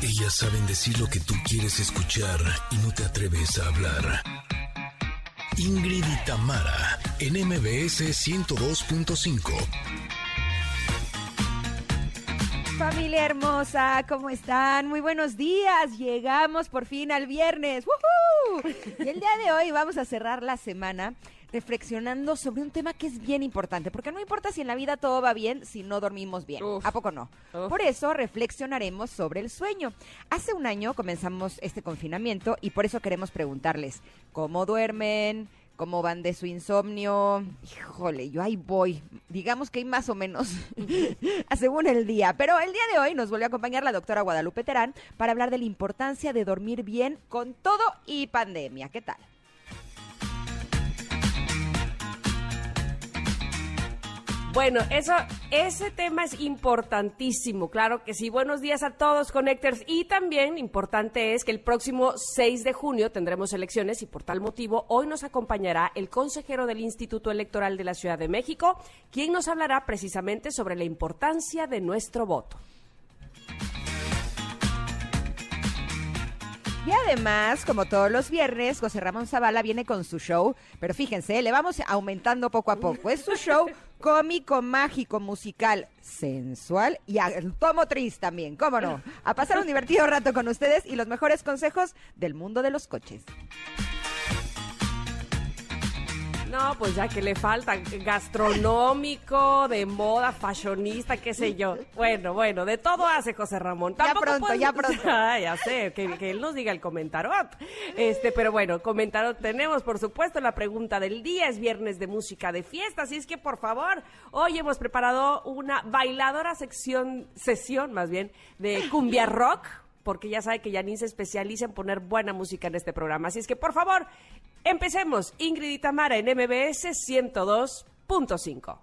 Ellas saben decir lo que tú quieres escuchar y no te atreves a hablar. Ingrid y Tamara, en MBS 102.5. Familia hermosa, ¿cómo están? Muy buenos días. Llegamos por fin al viernes. ¡Woohoo! Y el día de hoy vamos a cerrar la semana reflexionando sobre un tema que es bien importante, porque no importa si en la vida todo va bien si no dormimos bien. Uf. ¿A poco no? Uf. Por eso reflexionaremos sobre el sueño. Hace un año comenzamos este confinamiento y por eso queremos preguntarles, ¿cómo duermen? ¿Cómo van de su insomnio? Híjole, yo ahí voy. Digamos que hay más o menos según el día. Pero el día de hoy nos vuelve a acompañar la doctora Guadalupe Terán para hablar de la importancia de dormir bien con todo y pandemia. ¿Qué tal? Bueno, eso, ese tema es importantísimo, claro que sí. Buenos días a todos, Connectors. Y también importante es que el próximo 6 de junio tendremos elecciones y por tal motivo hoy nos acompañará el consejero del Instituto Electoral de la Ciudad de México, quien nos hablará precisamente sobre la importancia de nuestro voto. Y además, como todos los viernes, José Ramón Zavala viene con su show, pero fíjense, le vamos aumentando poco a poco. Es su show cómico, mágico, musical, sensual y automotriz también, ¿cómo no? A pasar un divertido rato con ustedes y los mejores consejos del mundo de los coches. No, pues ya que le falta gastronómico, de moda, fashionista, qué sé yo. Bueno, bueno, de todo hace José Ramón. Ya pronto, puede- ya pronto. Ah, ya sé, que, que él nos diga el comentario. Este, pero bueno, comentario tenemos, por supuesto, la pregunta del día. Es viernes de música de fiesta, así es que por favor, hoy hemos preparado una bailadora sección, sesión más bien, de cumbia rock. Porque ya sabe que Janine se especializa en poner buena música en este programa. Así es que, por favor, empecemos. Ingrid y Tamara en MBS 102.5.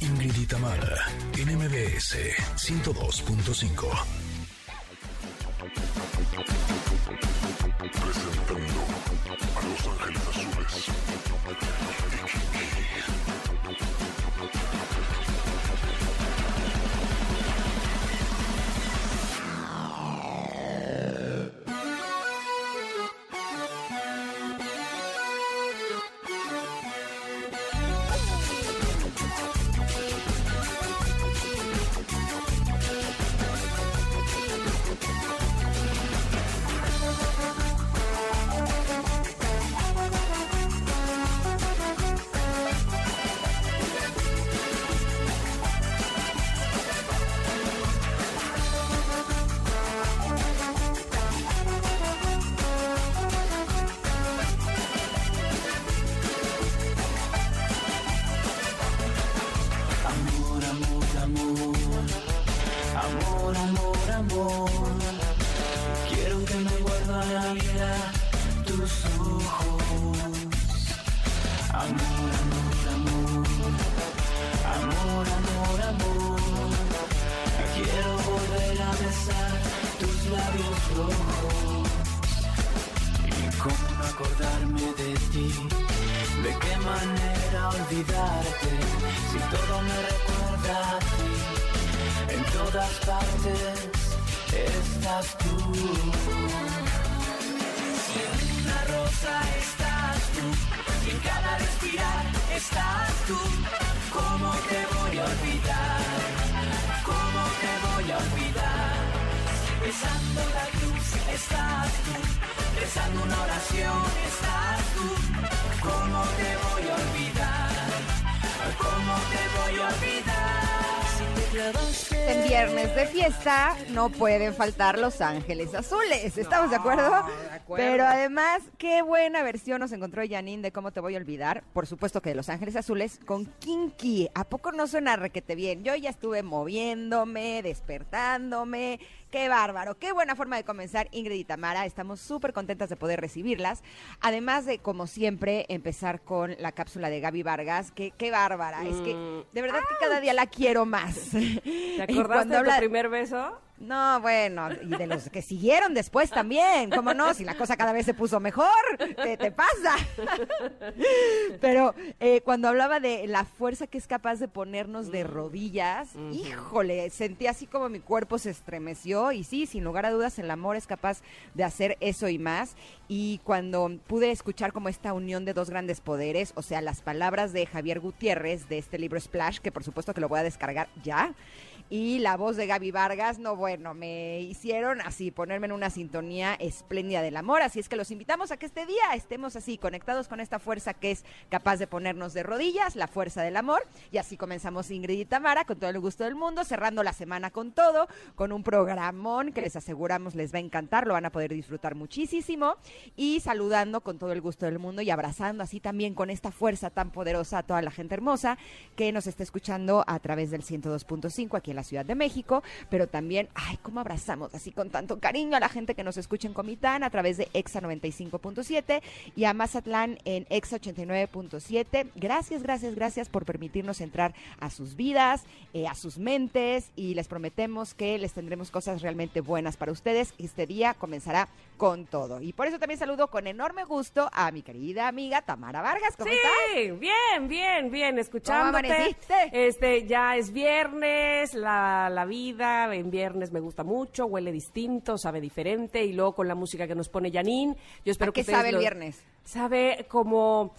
Ingrid y Tamara, en MBS 102.5. Presentando a Los Ángeles Azules. No pueden faltar Los Ángeles Azules, ¿estamos de acuerdo? Acuerdo. Pero además, qué buena versión nos encontró Janine de Cómo te voy a olvidar. Por supuesto que de Los Ángeles Azules con Kinky. ¿A poco no suena requete bien? Yo ya estuve moviéndome, despertándome. Qué bárbaro, qué buena forma de comenzar Ingrid y Tamara. Estamos súper contentas de poder recibirlas. Además de, como siempre, empezar con la cápsula de Gaby Vargas. Que, qué bárbara. Es que de verdad que cada día la quiero más. ¿Te acordaste de tu primer beso? No, bueno, y de los que siguieron después también, ¿cómo no? Si la cosa cada vez se puso mejor, ¿qué te pasa? Pero eh, cuando hablaba de la fuerza que es capaz de ponernos de rodillas, híjole, sentí así como mi cuerpo se estremeció y sí, sin lugar a dudas, el amor es capaz de hacer eso y más. Y cuando pude escuchar como esta unión de dos grandes poderes, o sea, las palabras de Javier Gutiérrez de este libro Splash, que por supuesto que lo voy a descargar ya, y la voz de Gaby Vargas, no bueno, me hicieron así ponerme en una sintonía espléndida del amor, así es que los invitamos a que este día estemos así conectados con esta fuerza que es capaz de ponernos de rodillas, la fuerza del amor, y así comenzamos Ingrid y Tamara con todo el gusto del mundo, cerrando la semana con todo, con un programón que les aseguramos les va a encantar, lo van a poder disfrutar muchísimo. Y saludando con todo el gusto del mundo y abrazando así también con esta fuerza tan poderosa a toda la gente hermosa que nos está escuchando a través del 102.5 aquí en la Ciudad de México, pero también, ay, cómo abrazamos así con tanto cariño a la gente que nos escucha en Comitán a través de EXA 95.7 y a Mazatlán en EXA 89.7. Gracias, gracias, gracias por permitirnos entrar a sus vidas, eh, a sus mentes y les prometemos que les tendremos cosas realmente buenas para ustedes. Este día comenzará con todo. Y por eso también saludo con enorme gusto a mi querida amiga Tamara Vargas. ¿Cómo sí, estás? bien, bien, bien, escuchándote. amaneciste? Este, ya es viernes, la, la vida en viernes me gusta mucho, huele distinto, sabe diferente y luego con la música que nos pone Janine, yo espero ¿A que qué ustedes sabe el lo- viernes? Sabe como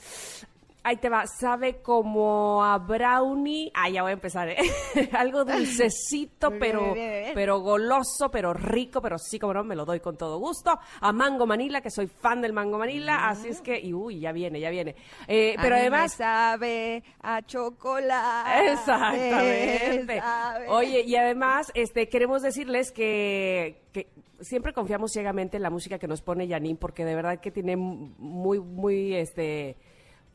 Ahí te va, sabe como a brownie. Ah, ya voy a empezar, ¿eh? Algo dulcecito, Bien, pero, bien, bien. pero goloso, pero rico, pero sí, como no, me lo doy con todo gusto. A Mango Manila, que soy fan del Mango Manila, así es que, y uy, ya viene, ya viene. Eh, A pero mí me además, sabe a chocolate. Exactamente. sabe. Oye, y además, este, queremos decirles que, que siempre confiamos ciegamente en la música que nos pone Janine, porque de verdad que tiene muy, muy, este,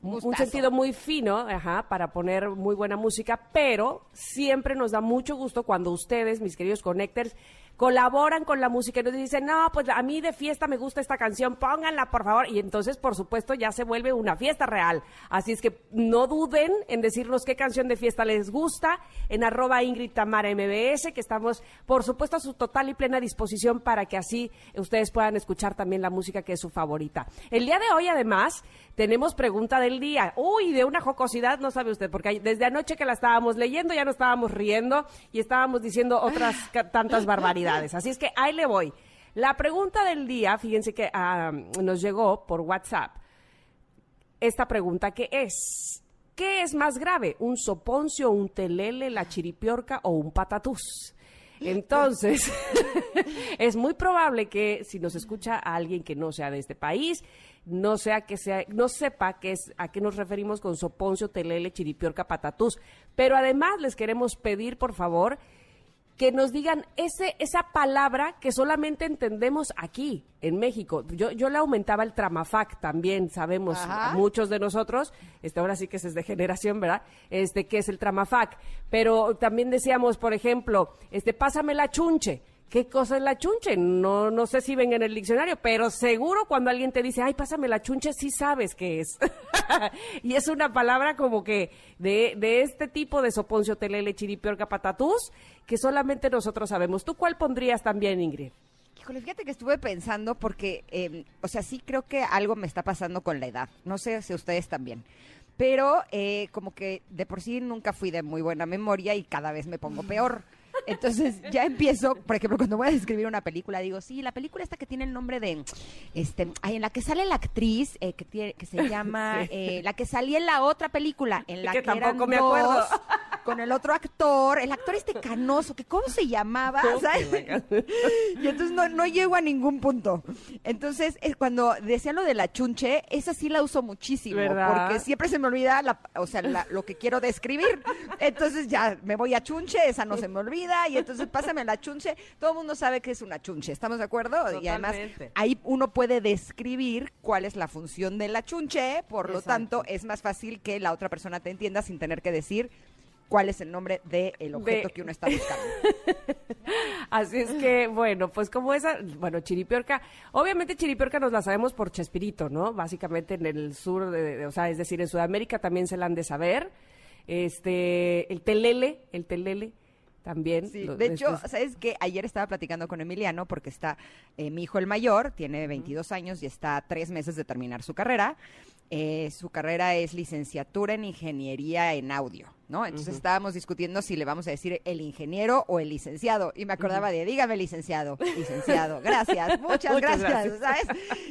un sentido muy fino, ajá, para poner muy buena música, pero siempre nos da mucho gusto cuando ustedes, mis queridos connectors, colaboran con la música y nos dicen, no, pues a mí de fiesta me gusta esta canción, pónganla por favor. Y entonces, por supuesto, ya se vuelve una fiesta real. Así es que no duden en decirnos qué canción de fiesta les gusta en arroba Ingrid Tamara MBS, que estamos, por supuesto, a su total y plena disposición para que así ustedes puedan escuchar también la música que es su favorita. El día de hoy, además, tenemos pregunta del día. Uy, de una jocosidad, no sabe usted, porque desde anoche que la estábamos leyendo ya nos estábamos riendo y estábamos diciendo otras ca- tantas barbaridades. Así es que ahí le voy. La pregunta del día, fíjense que ah, nos llegó por WhatsApp esta pregunta que es, ¿qué es más grave? ¿Un soponcio, un telele, la chiripiorca o un patatús? Entonces, es muy probable que si nos escucha a alguien que no sea de este país, no sea que sea, no sepa qué es, a qué nos referimos con soponcio, telele, chiripiorca, patatús. Pero además les queremos pedir, por favor, que nos digan ese, esa palabra que solamente entendemos aquí, en México. Yo, yo le aumentaba el tramafac también, sabemos Ajá. muchos de nosotros, este, ahora sí que es de generación, ¿verdad? Este, que es el tramafac. Pero también decíamos, por ejemplo, este, pásame la chunche. ¿Qué cosa es la chunche? No, no sé si ven en el diccionario, pero seguro cuando alguien te dice, ay, pásame la chunche, sí sabes qué es. y es una palabra como que de, de este tipo de soponcio, telele, chiripiorca, patatús, que solamente nosotros sabemos. ¿Tú cuál pondrías también, Ingrid? Híjole, fíjate que estuve pensando porque, eh, o sea, sí creo que algo me está pasando con la edad. No sé si ustedes también. Pero eh, como que de por sí nunca fui de muy buena memoria y cada vez me pongo peor. Entonces ya empiezo, por ejemplo, cuando voy a describir una película, digo, sí, la película esta que tiene el nombre de, este, ay, en la que sale la actriz, eh, que, tiene, que se llama, eh, la que salía en la otra película, en la Que que, tampoco eran me acuerdo. dos, con el otro actor, el actor este canoso, que cómo se llamaba, ¿sabes? Y entonces no, no llego a ningún punto. Entonces, eh, cuando decía lo de la chunche, esa sí la uso muchísimo, ¿Verdad? porque siempre se me olvida la, o sea, la- lo que quiero describir. Entonces ya me voy a chunche, esa no se me olvida, y entonces pásame la chunche. Todo el mundo sabe que es una chunche, ¿estamos de acuerdo? Y además ahí uno puede describir cuál es la función de la chunche, por lo tanto es más fácil que la otra persona te entienda sin tener que decir cuál es el nombre del objeto De- que uno está buscando. Así es que, bueno, pues como esa, bueno, Chiripiorca, obviamente Chiripiorca nos la sabemos por Chespirito, ¿no? Básicamente en el sur, de, de- o sea, es decir, en Sudamérica también se la han de saber. Este, el telele, el telele, también. Sí, de hecho, ¿sabes qué? Ayer estaba platicando con Emiliano porque está eh, mi hijo el mayor, tiene 22 años y está a tres meses de terminar su carrera. Eh, su carrera es licenciatura en ingeniería en audio, ¿no? Entonces estábamos discutiendo si le vamos a decir el ingeniero o el licenciado. Y me acordaba de, dígame licenciado, licenciado, gracias, muchas, Muchas gracias, ¿sabes?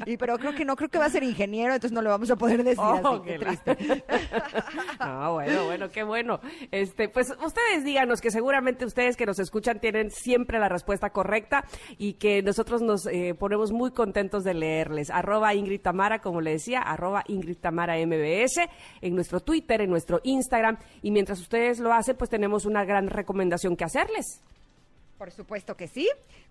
Y pero creo que no, creo que va a ser ingeniero, entonces no lo vamos a poder decir Oh, así, qué la- triste. No, bueno, bueno, qué bueno. Este, pues ustedes díganos que seguramente ustedes que nos escuchan tienen siempre la respuesta correcta y que nosotros nos eh, ponemos muy contentos de leerles. Arroba Ingrid Tamara, como le decía, arroba Ingrid Tamara MBS, en nuestro Twitter, en nuestro Instagram. Y mientras ustedes lo hacen, pues tenemos una gran recomendación que hacerles. Por supuesto que sí,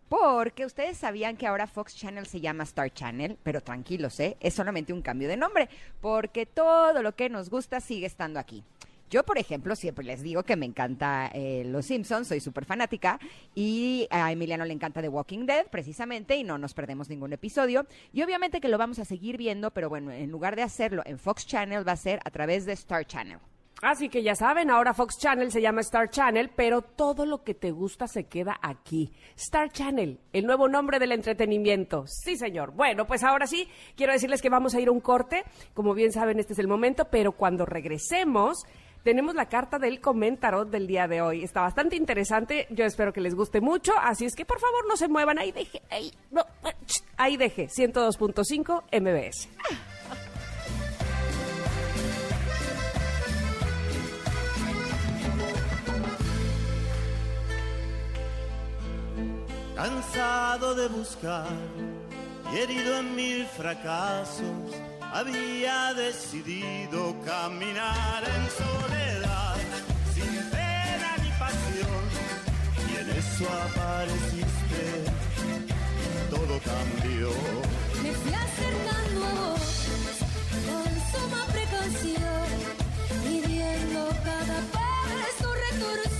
porque ustedes sabían que ahora Fox Channel se llama Star Channel, pero tranquilos, ¿eh? Es solamente un cambio de nombre, porque todo lo que nos gusta sigue estando aquí. Yo, por ejemplo, siempre les digo que me encanta eh, Los Simpsons, soy súper fanática, y a Emiliano le encanta The Walking Dead, precisamente, y no nos perdemos ningún episodio. Y obviamente que lo vamos a seguir viendo, pero bueno, en lugar de hacerlo en Fox Channel, va a ser a través de Star Channel. Así que ya saben, ahora Fox Channel se llama Star Channel, pero todo lo que te gusta se queda aquí. Star Channel, el nuevo nombre del entretenimiento. Sí, señor. Bueno, pues ahora sí, quiero decirles que vamos a ir a un corte. Como bien saben, este es el momento, pero cuando regresemos, tenemos la carta del comentarot del día de hoy. Está bastante interesante, yo espero que les guste mucho, así es que por favor no se muevan, ahí deje, ahí, no, ahí deje, 102.5 MBS. Cansado de buscar y herido en mil fracasos, había decidido caminar en soledad, sin pena ni pasión. Y en eso apareciste, todo cambió. Me fui acercando a vos con suma precaución, midiendo cada paso retorcido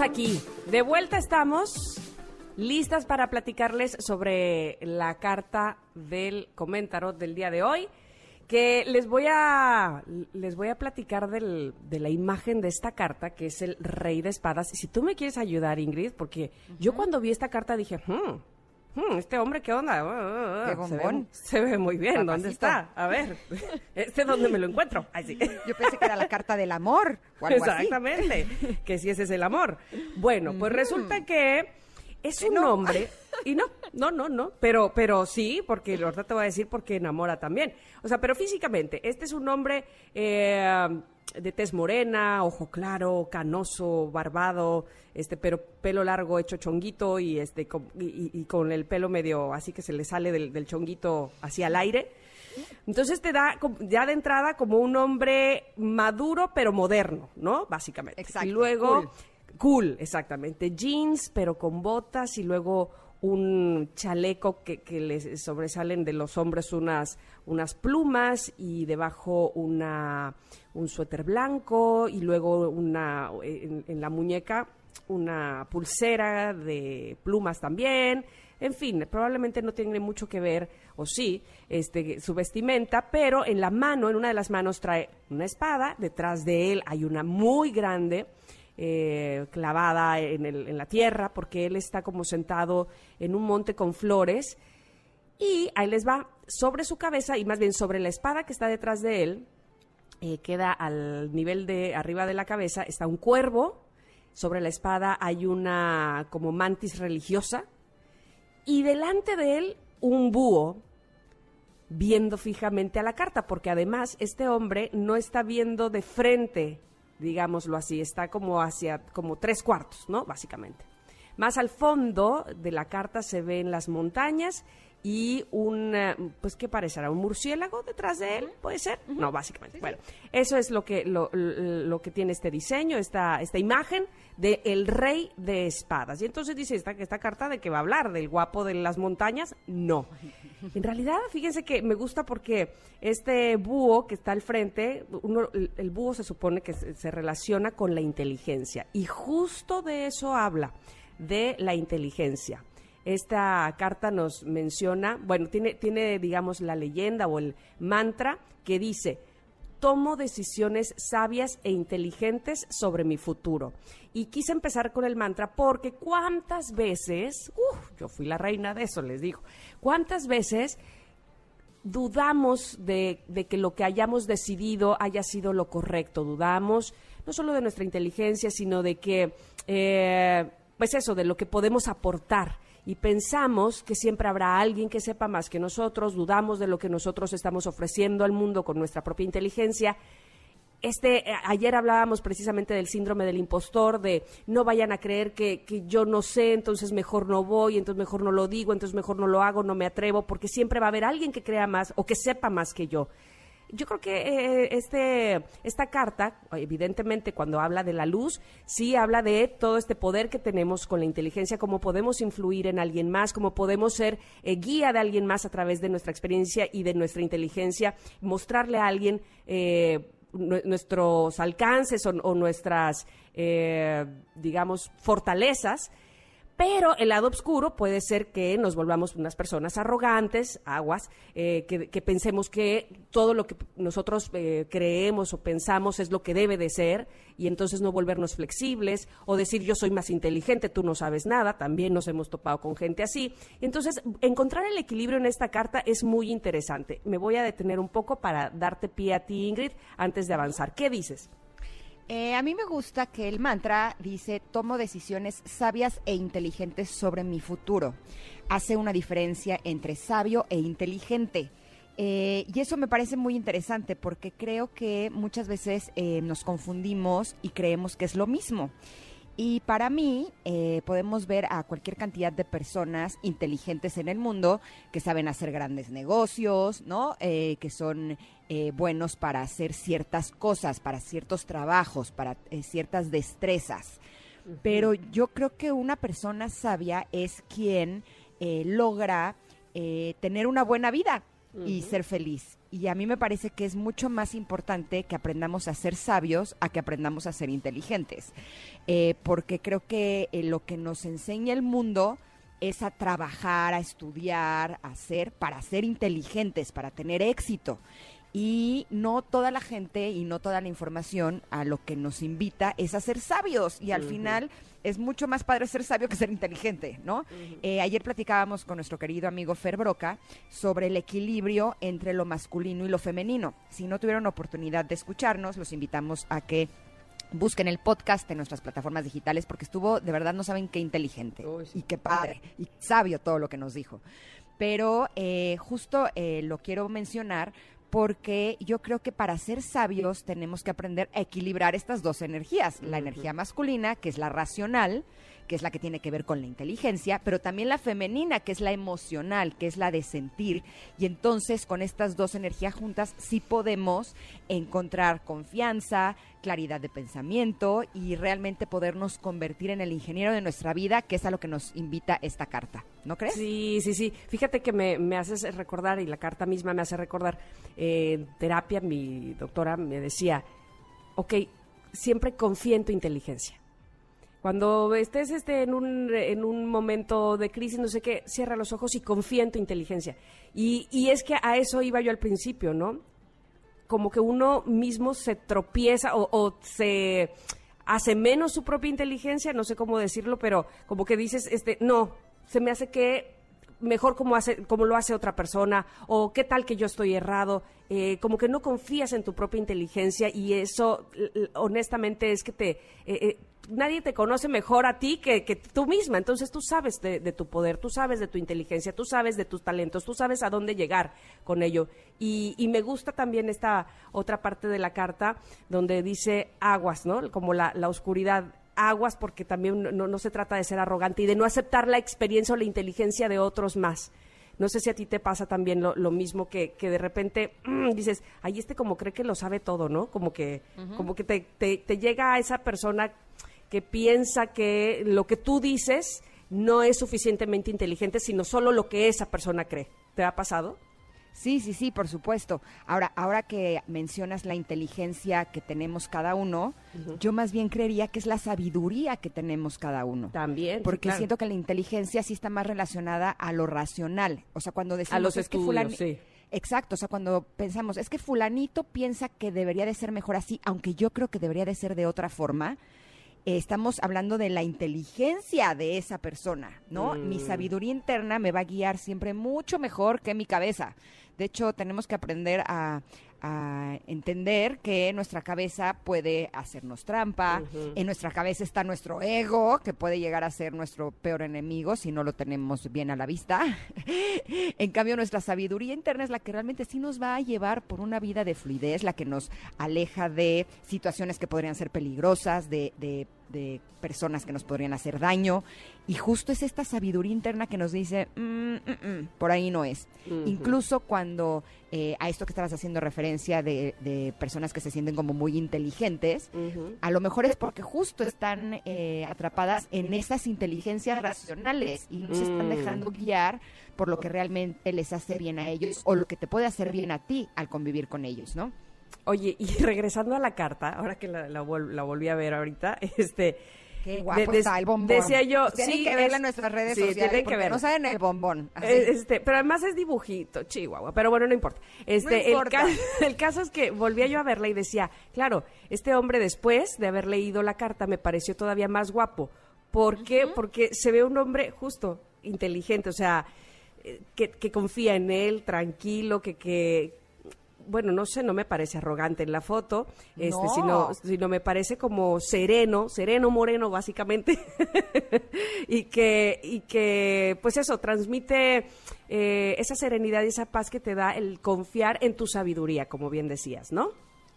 Aquí. De vuelta estamos listas para platicarles sobre la carta del comentario del día de hoy. Que les voy a les voy a platicar del- de la imagen de esta carta, que es el rey de espadas. Si tú me quieres ayudar, Ingrid, porque yo cuando vi esta carta dije, hmm, hmm, este hombre, ¿qué onda? Ah, ah, Qué ah, se, ve, bombón. se ve muy bien. ¿Dónde Papacito. está? A ver, ¿este dónde me lo encuentro? Ay, sí. Yo pensé que era la carta del amor o algo así. Exactamente, que si ese es el amor. Bueno, pues resulta que es un hombre, y no, no, no, no, pero, pero sí, porque ahorita te voy a decir porque enamora también. O sea, pero físicamente, este es un hombre eh, de tez morena, ojo claro, canoso, barbado, este, pero pelo largo hecho chonguito y este, con, y, y- con el pelo medio así que se le sale del, del chonguito hacia el aire. Entonces te da ya de entrada como un hombre maduro pero moderno, ¿no? Básicamente. Exacto, Y luego cool. Cool, exactamente. Jeans pero con botas y luego un chaleco que, que les sobresalen de los hombres unas, unas plumas y debajo una, un suéter blanco y luego una en, en la muñeca una pulsera de plumas también. En fin, probablemente no tiene mucho que ver, o sí, este, su vestimenta, pero en la mano, en una de las manos trae una espada, detrás de él hay una muy grande, eh, clavada en, la tierra, porque él está como sentado en un monte con flores, y ahí les va, sobre su cabeza, y más bien sobre la espada que está detrás de él, eh, queda al nivel de arriba de la cabeza, está un cuervo, sobre la espada hay una como mantis religiosa, y delante de él un búho viendo fijamente a la carta, porque además este hombre no está viendo de frente digámoslo así, está como hacia, como tres cuartos, ¿no? Básicamente. Más al fondo de la carta se ven las montañas y un, pues, ¿qué parecerá? ¿Un murciélago detrás de él? ¿Puede ser? No, básicamente. Bueno, eso es lo que, lo, lo que tiene este diseño, esta, esta imagen de el rey de espadas. Y entonces dice esta, esta carta de que va a hablar del guapo de las montañas. No. En realidad, fíjense que me gusta porque este búho que está al frente, uno, el, el búho se supone que se, se relaciona con la inteligencia. Y justo de eso habla, de la inteligencia. Esta carta nos menciona, bueno, tiene, tiene, digamos, la leyenda o el mantra que dice, tomo decisiones sabias e inteligentes sobre mi futuro. Y quise empezar con el mantra porque cuántas veces, uf, yo fui la reina de eso, les digo, cuántas veces dudamos de, de que lo que hayamos decidido haya sido lo correcto, dudamos no solo de nuestra inteligencia, sino de que, eh, pues eso, de lo que podemos aportar y pensamos que siempre habrá alguien que sepa más que nosotros, dudamos de lo que nosotros estamos ofreciendo al mundo con nuestra propia inteligencia. Este, eh, ayer hablábamos precisamente del síndrome del impostor, de no vayan a creer que, que yo no sé, entonces mejor no voy, entonces mejor no lo digo, entonces mejor no lo hago, no me atrevo, porque siempre va a haber alguien que crea más o que sepa más que yo. Yo creo que eh, este, esta carta, evidentemente, cuando habla de la luz, sí habla de todo este poder que tenemos con la inteligencia, cómo podemos influir en alguien más, cómo podemos ser eh, guía de alguien más a través de nuestra experiencia y de nuestra inteligencia, mostrarle a alguien eh, nue- nuestros alcances o, o nuestras, eh, digamos, fortalezas. Pero el lado oscuro puede ser que nos volvamos unas personas arrogantes, aguas, eh, que, pensemos que todo lo que nosotros eh, creemos o pensamos es lo que debe de ser y entonces no volvernos flexibles o decir yo soy más inteligente, tú no sabes nada, también nos hemos topado con gente así. Entonces, encontrar el equilibrio en esta carta es muy interesante. Me voy a detener un poco para darte pie a ti, Ingrid, antes de avanzar. ¿Qué dices? Eh, a mí me gusta que el mantra dice, tomo decisiones sabias e inteligentes sobre mi futuro. Hace una diferencia entre sabio e inteligente. Eh, y eso me parece muy interesante porque creo que muchas veces eh, nos confundimos y creemos que es lo mismo. Y para mí, eh, podemos ver a cualquier cantidad de personas inteligentes en el mundo que saben hacer grandes negocios, ¿no? Eh, que son eh, buenos para hacer ciertas cosas, para ciertos trabajos, para eh, ciertas destrezas. Pero yo creo que una persona sabia es quien eh, logra eh, tener una buena vida y ser feliz. Y a mí me parece que es mucho más importante que aprendamos a ser sabios a que aprendamos a ser inteligentes. Eh, porque creo que eh, lo que nos enseña el mundo es a trabajar, a estudiar, a hacer, para ser inteligentes, para tener éxito. Y no toda la gente y no toda la información a lo que nos invita es a ser sabios. Y al final es mucho más padre ser sabio que ser inteligente, ¿no? Eh, ayer platicábamos con nuestro querido amigo Fer Broca sobre el equilibrio entre lo masculino y lo femenino. Si no tuvieron oportunidad de escucharnos, los invitamos a que busquen el podcast en nuestras plataformas digitales porque estuvo, de verdad, no saben qué inteligente sí. y qué padre y sabio todo lo que nos dijo. Pero eh, justo eh, lo quiero mencionar porque yo creo que para ser sabios tenemos que aprender a equilibrar estas dos energías, la energía masculina, que es la racional, que es la que tiene que ver con la inteligencia, pero también la femenina, que es la emocional, que es la de sentir. Y entonces con estas dos energías juntas sí podemos encontrar confianza, claridad de pensamiento y realmente podernos convertir en el ingeniero de nuestra vida, que es a lo que nos invita esta carta. ¿No crees? Sí, sí, sí. Fíjate que me, me haces recordar, y la carta misma me hace recordar, eh, en terapia mi doctora me decía, ok, siempre confía en tu inteligencia. Cuando estés este, en, un, en un momento de crisis, no sé qué, cierra los ojos y confía en tu inteligencia. Y, y es que a eso iba yo al principio, ¿no? Como que uno mismo se tropieza o, o se hace menos su propia inteligencia, no sé cómo decirlo, pero como que dices, este, no, se me hace que mejor como, hace, como lo hace otra persona o qué tal que yo estoy errado. Eh, como que no confías en tu propia inteligencia y eso honestamente es que te... eh, eh, nadie te conoce mejor a ti que, tú misma, entonces tú sabes de, de tu poder, tú sabes de tu inteligencia, tú sabes de tus talentos, tú sabes a dónde llegar con ello. Y, y me gusta también esta otra parte de la carta donde dice aguas, ¿no? Como la, la oscuridad aguas porque también no, no se trata de ser arrogante y de no aceptar la experiencia o la inteligencia de otros más. No sé si a ti te pasa también lo, lo mismo que, que de repente mm, dices, ay, este como cree que lo sabe todo, ¿no? Como que, como que te, te, te llega a esa persona que piensa que lo que tú dices no es suficientemente inteligente, sino solo lo que esa persona cree. ¿Te ha pasado? Sí, sí, sí, por supuesto. Ahora, ahora que mencionas la inteligencia que tenemos cada uno, yo más bien creería que es la sabiduría que tenemos cada uno. También. sí, Porque claro. siento que la inteligencia sí está más relacionada a lo racional. O sea, cuando decimos los es que estudios, sí. Exacto, o sea, cuando pensamos, es que fulanito piensa que debería de ser mejor así, aunque yo creo que debería de ser de otra forma, eh, estamos hablando de la inteligencia de esa persona, ¿no? Mm. Mi sabiduría interna me va a guiar siempre mucho mejor que mi cabeza. De hecho, tenemos que aprender a, a entender que nuestra cabeza puede hacernos trampa, en nuestra cabeza está nuestro ego, que puede llegar a ser nuestro peor enemigo si no lo tenemos bien a la vista. en cambio, nuestra sabiduría interna es la que realmente sí nos va a llevar por una vida de fluidez, la que nos aleja de situaciones que podrían ser peligrosas, de, de- de personas que nos podrían hacer daño. Y justo es esta sabiduría interna que nos dice, "Mm, mm, mm, por ahí no es. Incluso cuando eh, a esto que estabas haciendo referencia de, de personas que se sienten como muy inteligentes, a lo mejor es porque justo están eh, atrapadas en esas inteligencias racionales y no se están Mm. dejando guiar por lo que realmente les hace bien a ellos o lo que te puede hacer bien a ti al convivir con ellos, ¿no? Oye, y regresando a la carta, ahora que la, la vol- la volví a ver ahorita, este... Qué guapo de- está el bombón. Decía yo, Tienen sí, que verla es- en nuestras redes sí, sociales tienen que verla. no saben el bombón. así. Eh, Este, pero además es dibujito, chihuahua, pero bueno, no importa. Este, el importa. ca- El, caso es que volvía yo a verla y decía, claro, este hombre después de haber leído la carta me pareció todavía más guapo. ¿Por qué? Porque se ve un hombre justo, inteligente, o sea, eh, que, que confía en él, tranquilo, que, que, bueno, no sé, no me parece arrogante en la foto, este, No. sino, sino me parece como sereno, sereno moreno básicamente, y que, y que, pues eso, transmite eh, esa serenidad y esa paz que te da el confiar en tu sabiduría, como bien decías, ¿no?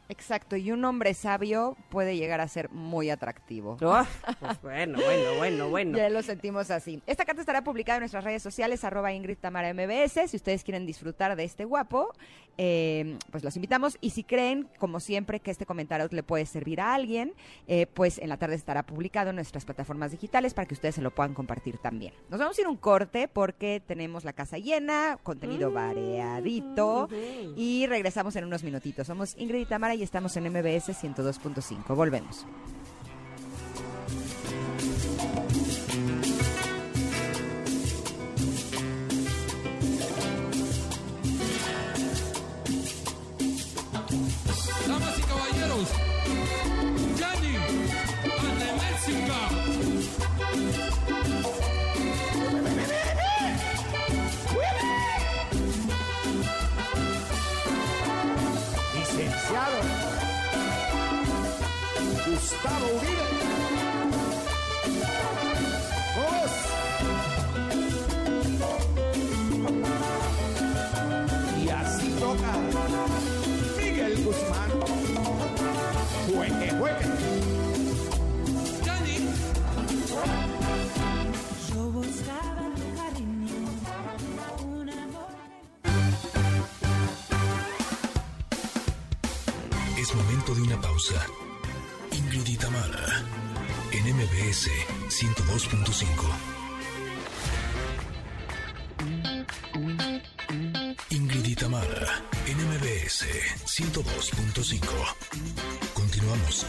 Exacto, y un hombre sabio puede llegar a ser muy atractivo. Ah, pues bueno, bueno, bueno, bueno. Ya lo sentimos así. Esta carta estará publicada en nuestras redes sociales, arroba Ingrid Tamara MBS. Si ustedes quieren disfrutar de este guapo, eh, pues los invitamos. Y si creen, como siempre, que este comentario le puede servir a alguien, eh, pues en la tarde estará publicado en nuestras plataformas digitales para que ustedes se lo puedan compartir también. Nos vamos a ir un corte porque tenemos la casa llena, contenido variadito. Y regresamos en unos minutitos. Somos Ingrid y Tamara y estamos en MBS 102.5. Volvemos. Gustavo Uribe. ¡Vamos! Y así toca Miguel Guzmán. Juegue, juegue. Gianni, Yo buscaba tu cariño, un amor que Es momento de una pausa. Ingrid en MBS 102.5. Ingrid en MBS 102.5. Continuamos.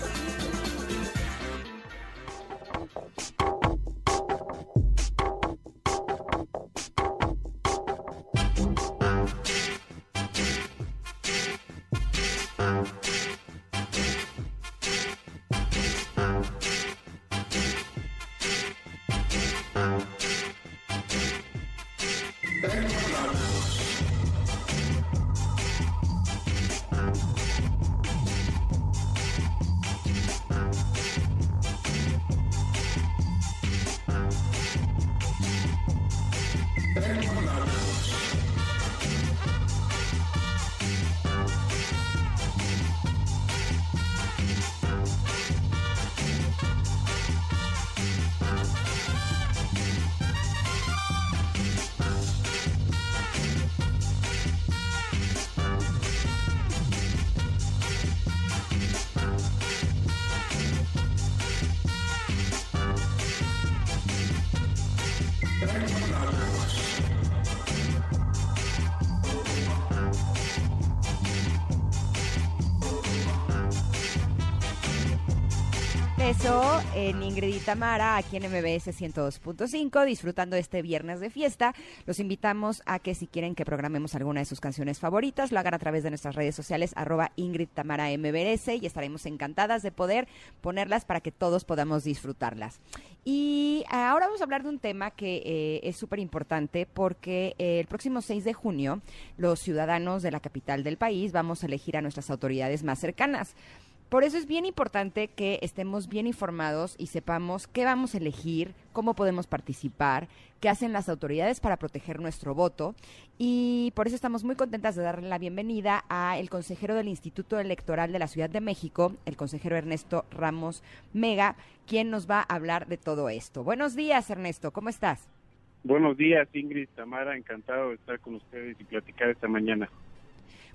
Tamara, aquí en MBS 102.5, disfrutando este viernes de fiesta. Los invitamos a que si quieren que programemos alguna de sus canciones favoritas, lo hagan a través de nuestras redes sociales, arroba Ingrid Tamara MBS, y estaremos encantadas de poder ponerlas para que todos podamos disfrutarlas. Y ahora vamos a hablar de un tema que eh, es súper importante porque eh, el próximo 6 de junio los ciudadanos de la capital del país vamos a elegir a nuestras autoridades más cercanas. Por eso es bien importante que estemos bien informados y sepamos qué vamos a elegir, cómo podemos participar, qué hacen las autoridades para proteger nuestro voto. Y por eso estamos muy contentas de darle la bienvenida a el consejero del Instituto Electoral de la Ciudad de México, el consejero Ernesto Ramos Mega, quien nos va a hablar de todo esto. Buenos días, Ernesto, ¿cómo estás? Buenos días, Ingrid, Tamara, encantado de estar con ustedes y platicar esta mañana.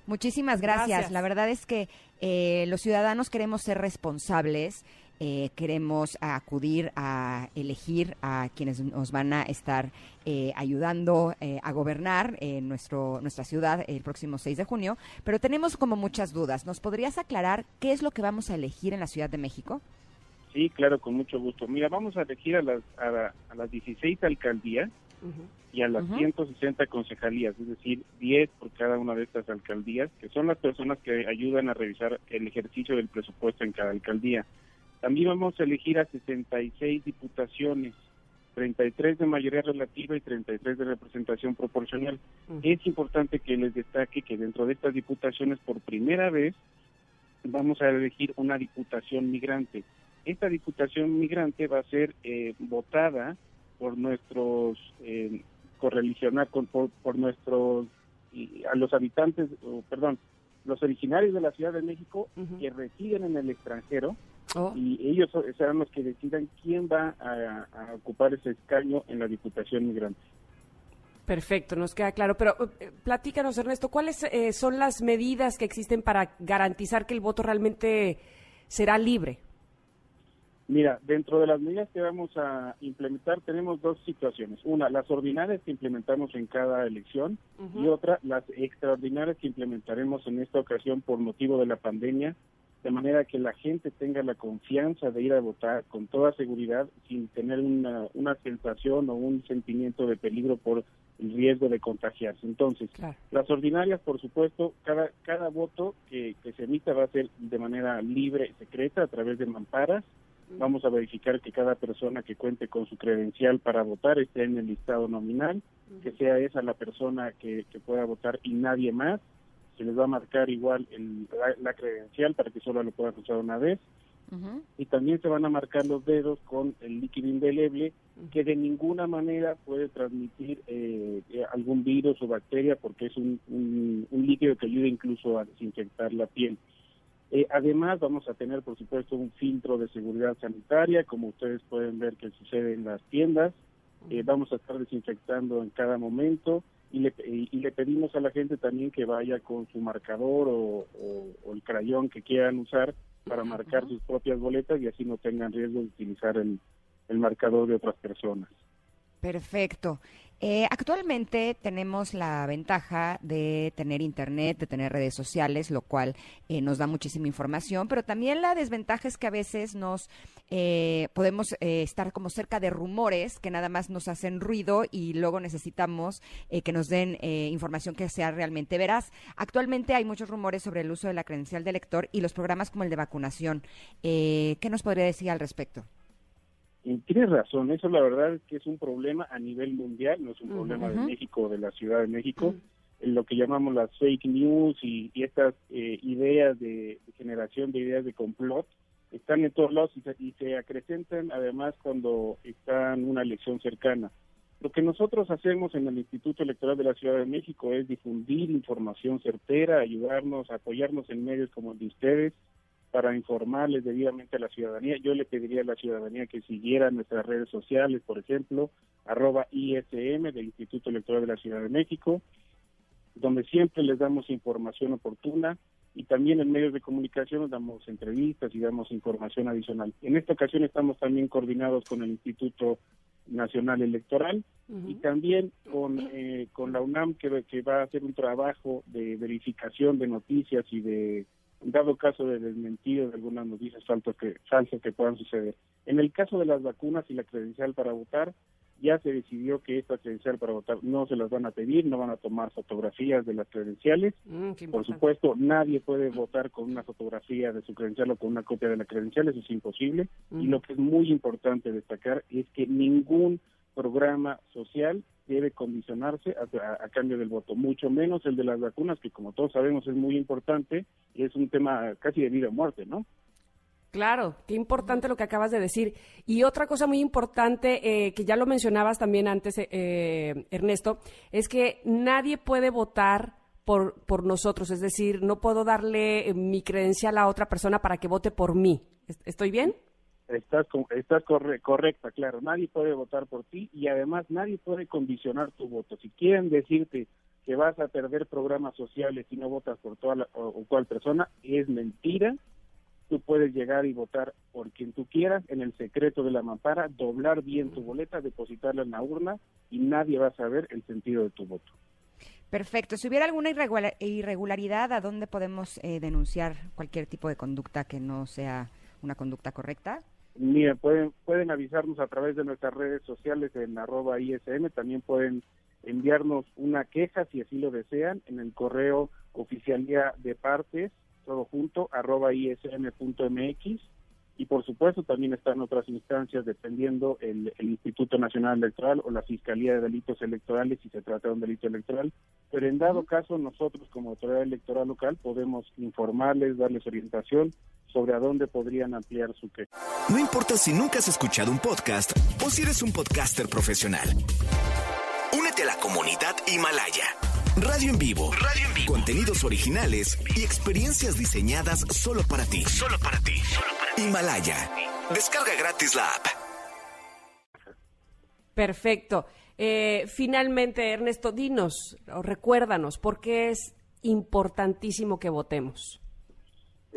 Muchísimas gracias. Gracias. La verdad es que eh, los ciudadanos queremos ser responsables, eh, queremos acudir a elegir a quienes nos van a estar eh, ayudando eh, a gobernar en nuestro, nuestra ciudad el próximo 6 de junio, pero tenemos como muchas dudas. ¿Nos podrías aclarar qué es lo que vamos a elegir en la Ciudad de México? Sí, claro, con mucho gusto. Mira, vamos a elegir a las, a, la- a las 16 alcaldías y a las Ujú. 160 concejalías, es decir, 10 por cada una de estas alcaldías, que son las personas que ayudan a revisar el ejercicio del presupuesto en cada alcaldía. También vamos a elegir a 66 diputaciones, 33 de mayoría relativa y 33 de representación proporcional. Es importante que les destaque que dentro de estas diputaciones, por primera vez, vamos a elegir una diputación migrante. Esta diputación migrante va a ser eh, votada por nuestros eh, correligionar con por, por nuestros y a los habitantes, perdón, los originarios de la Ciudad de México que residen en el extranjero Oh, y ellos serán los que decidan quién va a, a ocupar ese escaño en la diputación migrante. Perfecto, nos queda claro. Pero eh, platícanos, Ernesto, ¿cuáles eh, son las medidas que existen para garantizar que el voto realmente será libre? Mira, dentro de las medidas que vamos a implementar tenemos dos situaciones. Una, las ordinarias que implementamos en cada elección y otra, las extraordinarias que implementaremos en esta ocasión por motivo de la pandemia, de manera que la gente tenga la confianza de ir a votar con toda seguridad sin tener una, una sensación o un sentimiento de peligro por el riesgo de contagiarse. Entonces, Claro. las ordinarias, por supuesto, cada, cada voto que, que se emita va a ser de manera libre, secreta, a través de mamparas. Vamos a verificar que cada persona que cuente con su credencial para votar esté en el listado nominal, que sea esa la persona que, que pueda votar y nadie más. Se les va a marcar igual el- la, la credencial para que solo lo puedan usar una vez. Y también se van a marcar los dedos con el líquido indeleble que de ninguna manera puede transmitir eh, eh, algún virus o bacteria porque es un, un- un líquido que ayuda incluso a desinfectar la piel. Eh, además vamos a tener por supuesto un filtro de seguridad sanitaria como ustedes pueden ver que sucede en las tiendas. Eh, vamos a estar desinfectando en cada momento y le, y- y le pedimos a la gente también que vaya con su marcador o, o- o el crayón que quieran usar para marcar sus propias boletas y así no tengan riesgo de utilizar el, el marcador de otras personas. Perfecto. Eh, actualmente tenemos la ventaja de tener internet, de tener redes sociales, lo cual eh, nos da muchísima información, pero también la desventaja es que a veces nos eh, podemos eh, estar como cerca de rumores que nada más nos hacen ruido y luego necesitamos eh, que nos den eh, información que sea realmente veraz. Actualmente hay muchos rumores sobre el uso de la credencial de elector y los programas como el de vacunación. ¿Qué nos podría decir al respecto? Y tienes razón, eso la verdad es que es un problema a nivel mundial, no es un problema de. México o de la Ciudad de México. En lo que llamamos las fake news y, y estas eh, ideas de, de generación de ideas de complot están en todos lados y se, y se acrecentan además cuando está una elección cercana. Lo que nosotros hacemos en el Instituto Electoral de la Ciudad de México es difundir información certera, ayudarnos, apoyarnos en medios como el de ustedes para informarles debidamente a la ciudadanía. Yo le pediría a la ciudadanía que siguiera nuestras redes sociales, por ejemplo, arroba ISM del Instituto Electoral de la Ciudad de México, donde siempre les damos información oportuna y también en medios de comunicación nos damos entrevistas y damos información adicional. En esta ocasión estamos también coordinados con el Instituto Nacional Electoral y también con, eh, con la UNAM que, que va a hacer un trabajo de verificación de noticias y de dado caso de desmentido de algunas noticias falsas que, falsas que puedan suceder. En el caso de las vacunas y la credencial para votar, ya se decidió que esta credencial para votar no se las van a pedir, no van a tomar fotografías de las credenciales. Mm, Por supuesto, nadie puede votar con una fotografía de su credencial o con una copia de la credencial, eso es imposible. Y lo que es muy importante destacar es que ningún programa social debe condicionarse a, cambio del voto, mucho menos el de las vacunas, que como todos sabemos es muy importante y es un tema casi de vida o muerte, ¿no? Claro, qué importante lo que acabas de decir. Y otra cosa muy importante, eh, que ya lo mencionabas también antes, eh, eh, Ernesto, es que nadie puede votar por, por nosotros. Es decir, no puedo darle eh, mi credencial a otra persona para que vote por mí. ¿Est- ¿Estoy bien? Estás, estás corre- correcta, claro. Nadie puede votar por ti y además nadie puede condicionar tu voto. Si quieren decirte que vas a perder programas sociales si no votas por toda la, o, o cual persona, es mentira. Tú puedes llegar y votar por quien tú quieras en el secreto de la mampara, doblar bien tu boleta, depositarla en la urna y nadie va a saber el sentido de tu voto. Perfecto. Si hubiera alguna irregula- irregularidad, ¿a dónde podemos eh, denunciar cualquier tipo de conducta que no sea una conducta correcta? Mira, pueden, pueden avisarnos a través de nuestras redes sociales en arroba ISM, también pueden enviarnos una queja si así lo desean en el correo oficialía de partes, todo junto, arroba ism.mx y por supuesto también están otras instancias dependiendo el, el Instituto Nacional Electoral o la Fiscalía de Delitos Electorales si se trata de un delito electoral, pero en dado caso nosotros como autoridad electoral local podemos informarles, darles orientación sobre a dónde podrían ampliar su queja. No importa si nunca has escuchado un podcast o si eres un podcaster profesional. Únete a la comunidad Himalaya. Radio en vivo. Radio en vivo. Contenidos originales y experiencias diseñadas solo para ti. Solo para ti. Himalaya. Descarga gratis la app. Perfecto. Eh, finalmente, Ernesto, dinos o recuérdanos por qué es importantísimo que votemos.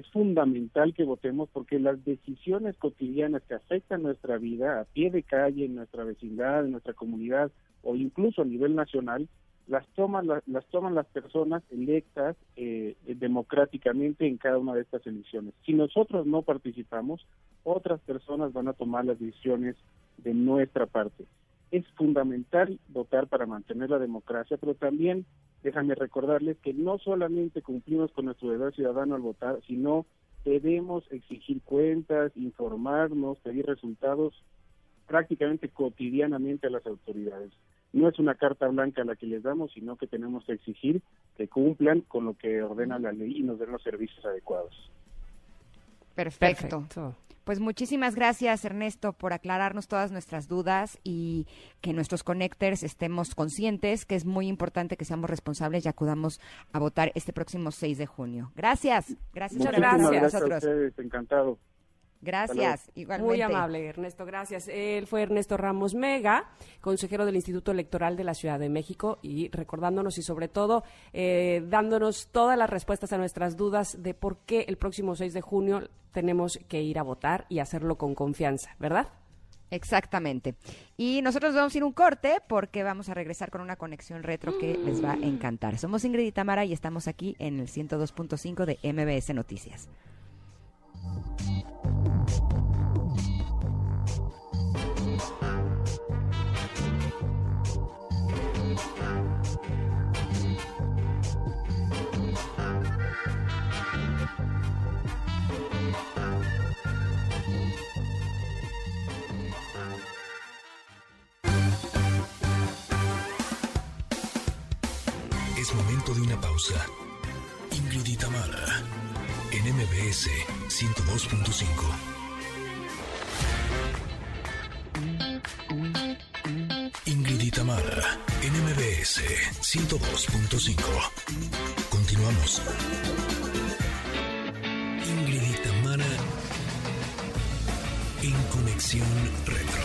Es fundamental que votemos porque las decisiones cotidianas que afectan nuestra vida a pie de calle, en nuestra vecindad, en nuestra comunidad o incluso a nivel nacional, las toman, la- las toman las personas electas eh, democráticamente en cada una de estas elecciones. Si nosotros no participamos, otras personas van a tomar las decisiones de nuestra parte. Es fundamental votar para mantener la democracia, pero también déjame recordarles que no solamente cumplimos con nuestro deber ciudadano al votar, sino debemos exigir cuentas, informarnos, pedir resultados prácticamente cotidianamente a las autoridades. No es una carta blanca la que les damos, sino que tenemos que exigir que cumplan con lo que ordena la ley y nos den los servicios adecuados. Perfecto. Pues muchísimas gracias, Ernesto, por aclararnos todas nuestras dudas y que nuestros connectors estemos conscientes que es muy importante que seamos responsables y acudamos a votar este próximo 6 de junio. Gracias. Gracias gracias a nosotros. ustedes, encantado. Gracias, igualmente. Muy amable, Ernesto, gracias. Él fue Ernesto Ramos Mega, consejero del Instituto Electoral de la Ciudad de México, y recordándonos y sobre todo eh, dándonos todas las respuestas a nuestras dudas de por qué el próximo 6 de junio tenemos que ir a votar y hacerlo con confianza, ¿verdad? Exactamente. Y nosotros vamos a ir un corte porque vamos a regresar con una conexión retro que les va a encantar. Somos Ingrid y Tamara y estamos aquí en el 102.5 de MBS Noticias. Es momento de una pausa, incluida mala en MBS, ciento dos puntos cinco. MBS 102.5. Continuamos. Ingrid y Tamara, en Conexión Retro.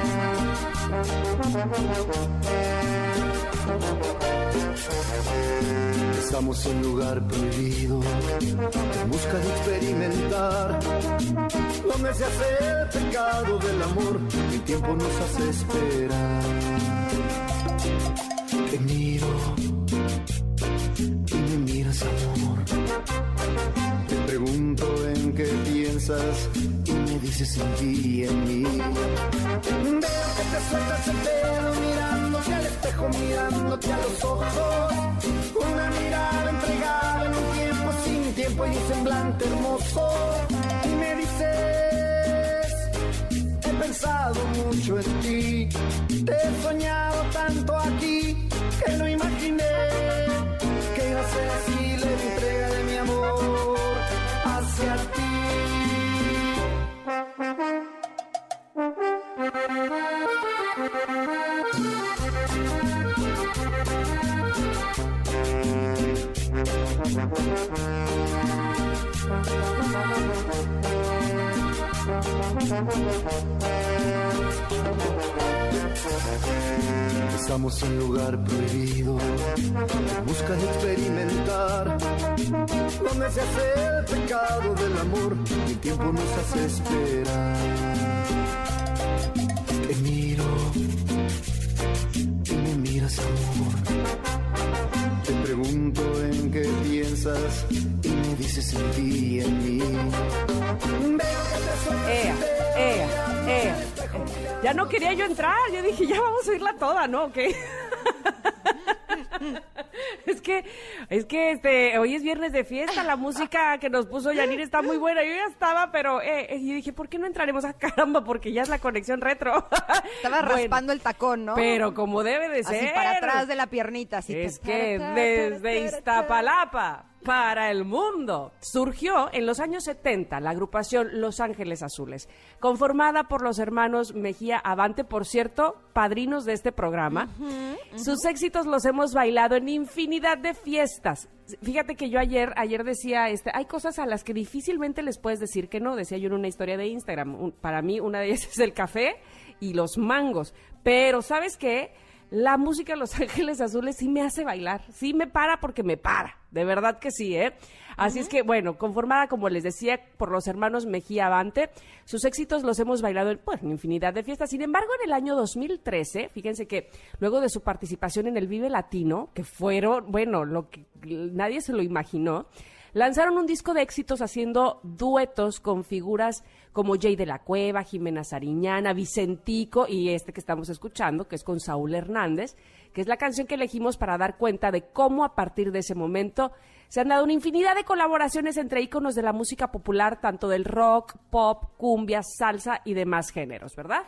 Estamos en lugar prohibido, en busca de experimentar, donde se hace el pecado del amor, el tiempo nos hace esperar. Te miro y me miras amor. Te pregunto en qué piensas dices en ti y en mí. Veo que te sueltas el pelo mirándote al espejo, mirándote a los ojos. Una mirada entregada en un tiempo sin tiempo y un semblante hermoso. Y me dices, he pensado mucho en ti. Te he soñado tanto aquí que no imaginé Estamos en lugar prohibido, en busca de experimentar, donde se hace el pecado del amor, el tiempo nos hace esperar. Te miro y me miras amor. Te pregunto en qué piensas y me dices en ti y en mí. Veo que te ea, ea. Ya no quería yo entrar, yo dije, ya vamos a oírla toda, ¿no? Es que, es que este, hoy es viernes de fiesta, la música que nos puso Yanir está muy buena. Yo ya estaba, pero eh, eh, y dije, ¿por qué no entraremos a caramba? Porque ya es la conexión retro. Estaba Bueno, raspando el tacón, ¿no? Pero como debe de Así ser. para atrás de la piernita, así. Es que desde ta- ta- Iztapalapa para el mundo surgió en los años 70 la agrupación Los Ángeles Azules, conformada por los hermanos Mejía Avante, por cierto, padrinos de este programa. Sus éxitos los hemos bailado en infinidad de fiestas. Fíjate que yo ayer, ayer decía, este, hay cosas a las que difícilmente les puedes decir que no, decía yo en una historia de Instagram. Un- para mí una de ellas es el café y los mangos. Pero, ¿sabes qué? La música de Los Ángeles Azules sí me hace bailar, sí me para porque me para, de verdad que sí, ¿eh? Así es que, bueno, conformada, como les decía, por los hermanos Mejía Avante, sus éxitos los hemos bailado en, pues, en infinidad de fiestas. Sin embargo, en el año 2013, fíjense que luego de su participación en el Vive Latino, que fueron, bueno, lo que nadie se lo imaginó, lanzaron un disco de éxitos haciendo duetos con figuras como Jay de la Cueva, Jimena Sariñana, Vicentico y este que estamos escuchando, que es con Saúl Hernández, que es la canción que elegimos para dar cuenta de cómo a partir de ese momento se han dado una infinidad de colaboraciones entre íconos de la música popular, tanto del rock, pop, cumbia, salsa y demás géneros, ¿verdad?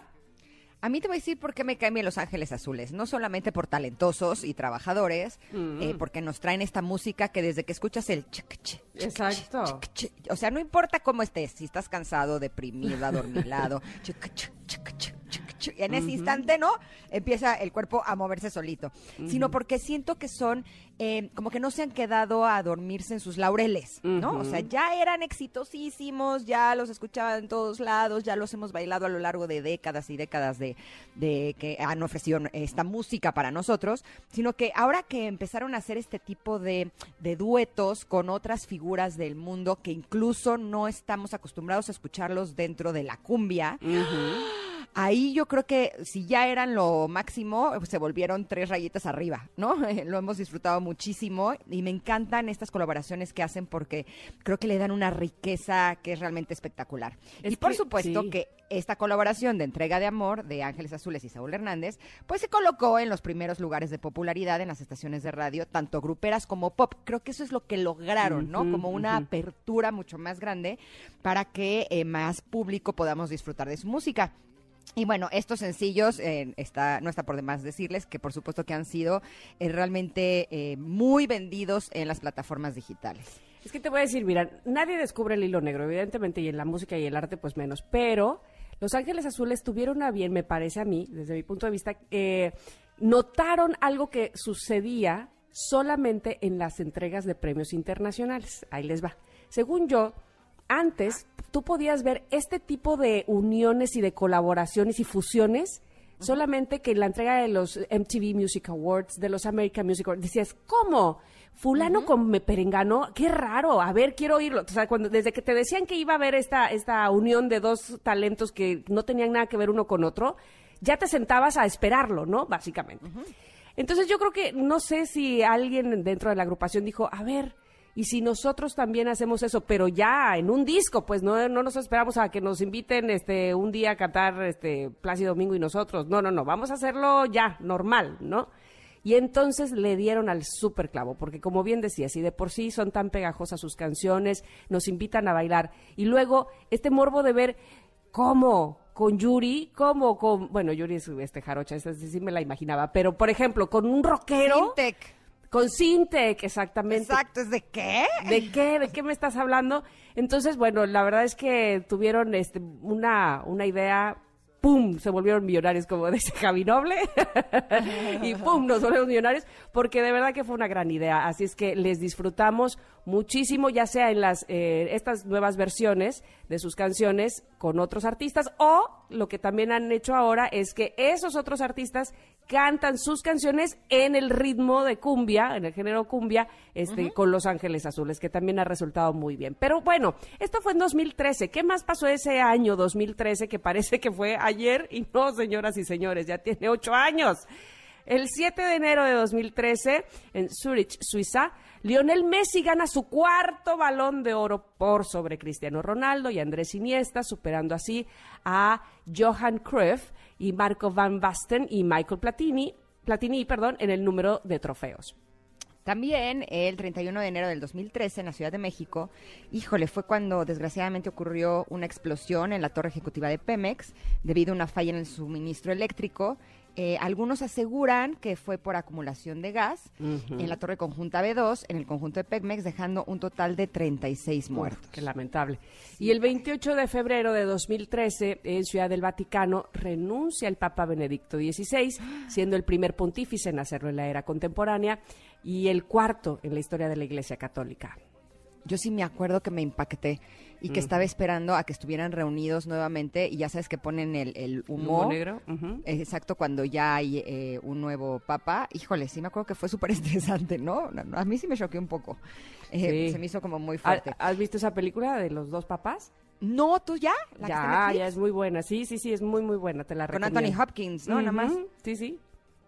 A mí te voy a decir por qué me caen bien Los Ángeles Azules. No solamente por talentosos y trabajadores, Mm. eh, porque nos traen esta música que desde que escuchas el chic, chic, Exacto. o sea, no importa cómo estés, si estás cansado, deprimido, adormilado, chic, en ese instante, ¿no? Empieza el cuerpo a moverse solito. Sino porque siento que son eh, como que no se han quedado a dormirse en sus laureles, ¿no? O sea, ya eran exitosísimos, ya los escuchaban en todos lados, ya los hemos bailado a lo largo de décadas y décadas de, de que han ofrecido esta música para nosotros, sino que ahora que empezaron a hacer este tipo de, de duetos con otras figuras del mundo que incluso no estamos acostumbrados a escucharlos dentro de la cumbia, ahí yo creo que si ya eran lo máximo, se volvieron tres rayitas arriba, ¿no? lo hemos disfrutado muchísimo y me encantan estas colaboraciones que hacen porque creo que le dan una riqueza que es realmente espectacular. Es y por que- supuesto sí. que esta colaboración de entrega de amor de Ángeles Azules y Saúl Hernández, pues se colocó en los primeros lugares de popularidad en las estaciones de radio, tanto gruperas como pop. Creo que eso es lo que lograron, ¿no? Como una apertura mucho más grande para que eh, más público podamos disfrutar de su música. Y bueno, estos sencillos, eh, está, no está por demás decirles que por supuesto que han sido eh, realmente eh, muy vendidos en las plataformas digitales. Es que te voy a decir, mira, nadie descubre el hilo negro, evidentemente, y en la música y el arte, pues menos. Pero Los Ángeles Azules tuvieron a bien, me parece a mí, desde mi punto de vista, notaron algo que sucedía solamente en las entregas de premios internacionales. Ahí les va. Según yo, antes tú podías ver este tipo de uniones y de colaboraciones y fusiones solamente que en la entrega de los MTV Music Awards, de los American Music Awards, decías, ¿cómo? Fulano con me perengano, qué raro, a ver, quiero oírlo. O sea, cuando, desde que te decían que iba a haber esta, esta unión de dos talentos que no tenían nada que ver uno con otro, ya te sentabas a esperarlo, ¿no? Básicamente. Entonces yo creo que no sé si alguien dentro de la agrupación dijo, a ver, y si nosotros también hacemos eso, pero ya en un disco, pues no, no nos esperamos a que nos inviten este un día a cantar este Plácido Domingo y nosotros. No, no, no, vamos a hacerlo ya, normal, ¿no? Y entonces le dieron al super clavo, porque como bien decía, si de por sí son tan pegajosas sus canciones, nos invitan a bailar. Y luego este morbo de ver cómo con Yuri, cómo con, bueno, Yuri es este jarocha, esa sí me la imaginaba, pero por ejemplo, con un rockero. Fintech. Con Sintec, exactamente. Exacto, ¿es de qué? ¿De qué? ¿De qué me estás hablando? Entonces, bueno, la verdad es que tuvieron este, una, una idea, ¡pum! Se volvieron millonarios, como dice Javi Noble. y ¡pum! Nos volvieron millonarios, porque de verdad que fue una gran idea. Así es que les disfrutamos muchísimo, ya sea en las eh, estas nuevas versiones de sus canciones con otros artistas, o lo que también han hecho ahora es que esos otros artistas cantan sus canciones en el ritmo de cumbia, en el género cumbia, este, con Los Ángeles Azules, que también ha resultado muy bien. Pero bueno, esto fue en 2013. ¿Qué más pasó ese año 2013 que parece que fue ayer? Y no, señoras y señores, ya tiene ocho años. El 7 de enero de 2013, en Zurich, Suiza, Lionel Messi gana su cuarto balón de oro por sobre Cristiano Ronaldo y Andrés Iniesta, superando así a Johan Cruyff y Marco Van Basten y Michael Platini, Platini perdón, en el número de trofeos. También el 31 de enero del 2013 en la Ciudad de México, híjole, fue cuando desgraciadamente ocurrió una explosión en la torre ejecutiva de Pemex debido a una falla en el suministro eléctrico. Eh, algunos aseguran que fue por acumulación de gas en la torre conjunta B2, en el conjunto de Pemex, dejando un total de 36 muertos. Uf, qué lamentable. Y el 28 de febrero de 2013, en Ciudad del Vaticano, renuncia el Papa Benedicto XVI, siendo el primer pontífice en hacerlo en la era contemporánea y el cuarto en la historia de la Iglesia Católica. Yo sí me acuerdo que me impacté y que estaba esperando a que estuvieran reunidos nuevamente y ya sabes que ponen el, el humo. Humo negro, Exacto, cuando ya hay eh, un nuevo papa. Híjole, sí me acuerdo que fue súper estresante, ¿no? A mí sí me choqué un poco. Eh, Sí. Se me hizo como muy ¿Ha- fuerte. ¿Has visto esa película de los dos papás? No, ¿tú ya? ¿La que Ya, Netflix? ya es muy buena. Sí, sí, sí, es muy, muy buena. Te la Con recomiendo. Anthony Hopkins, ¿no? Nada más. Sí, sí.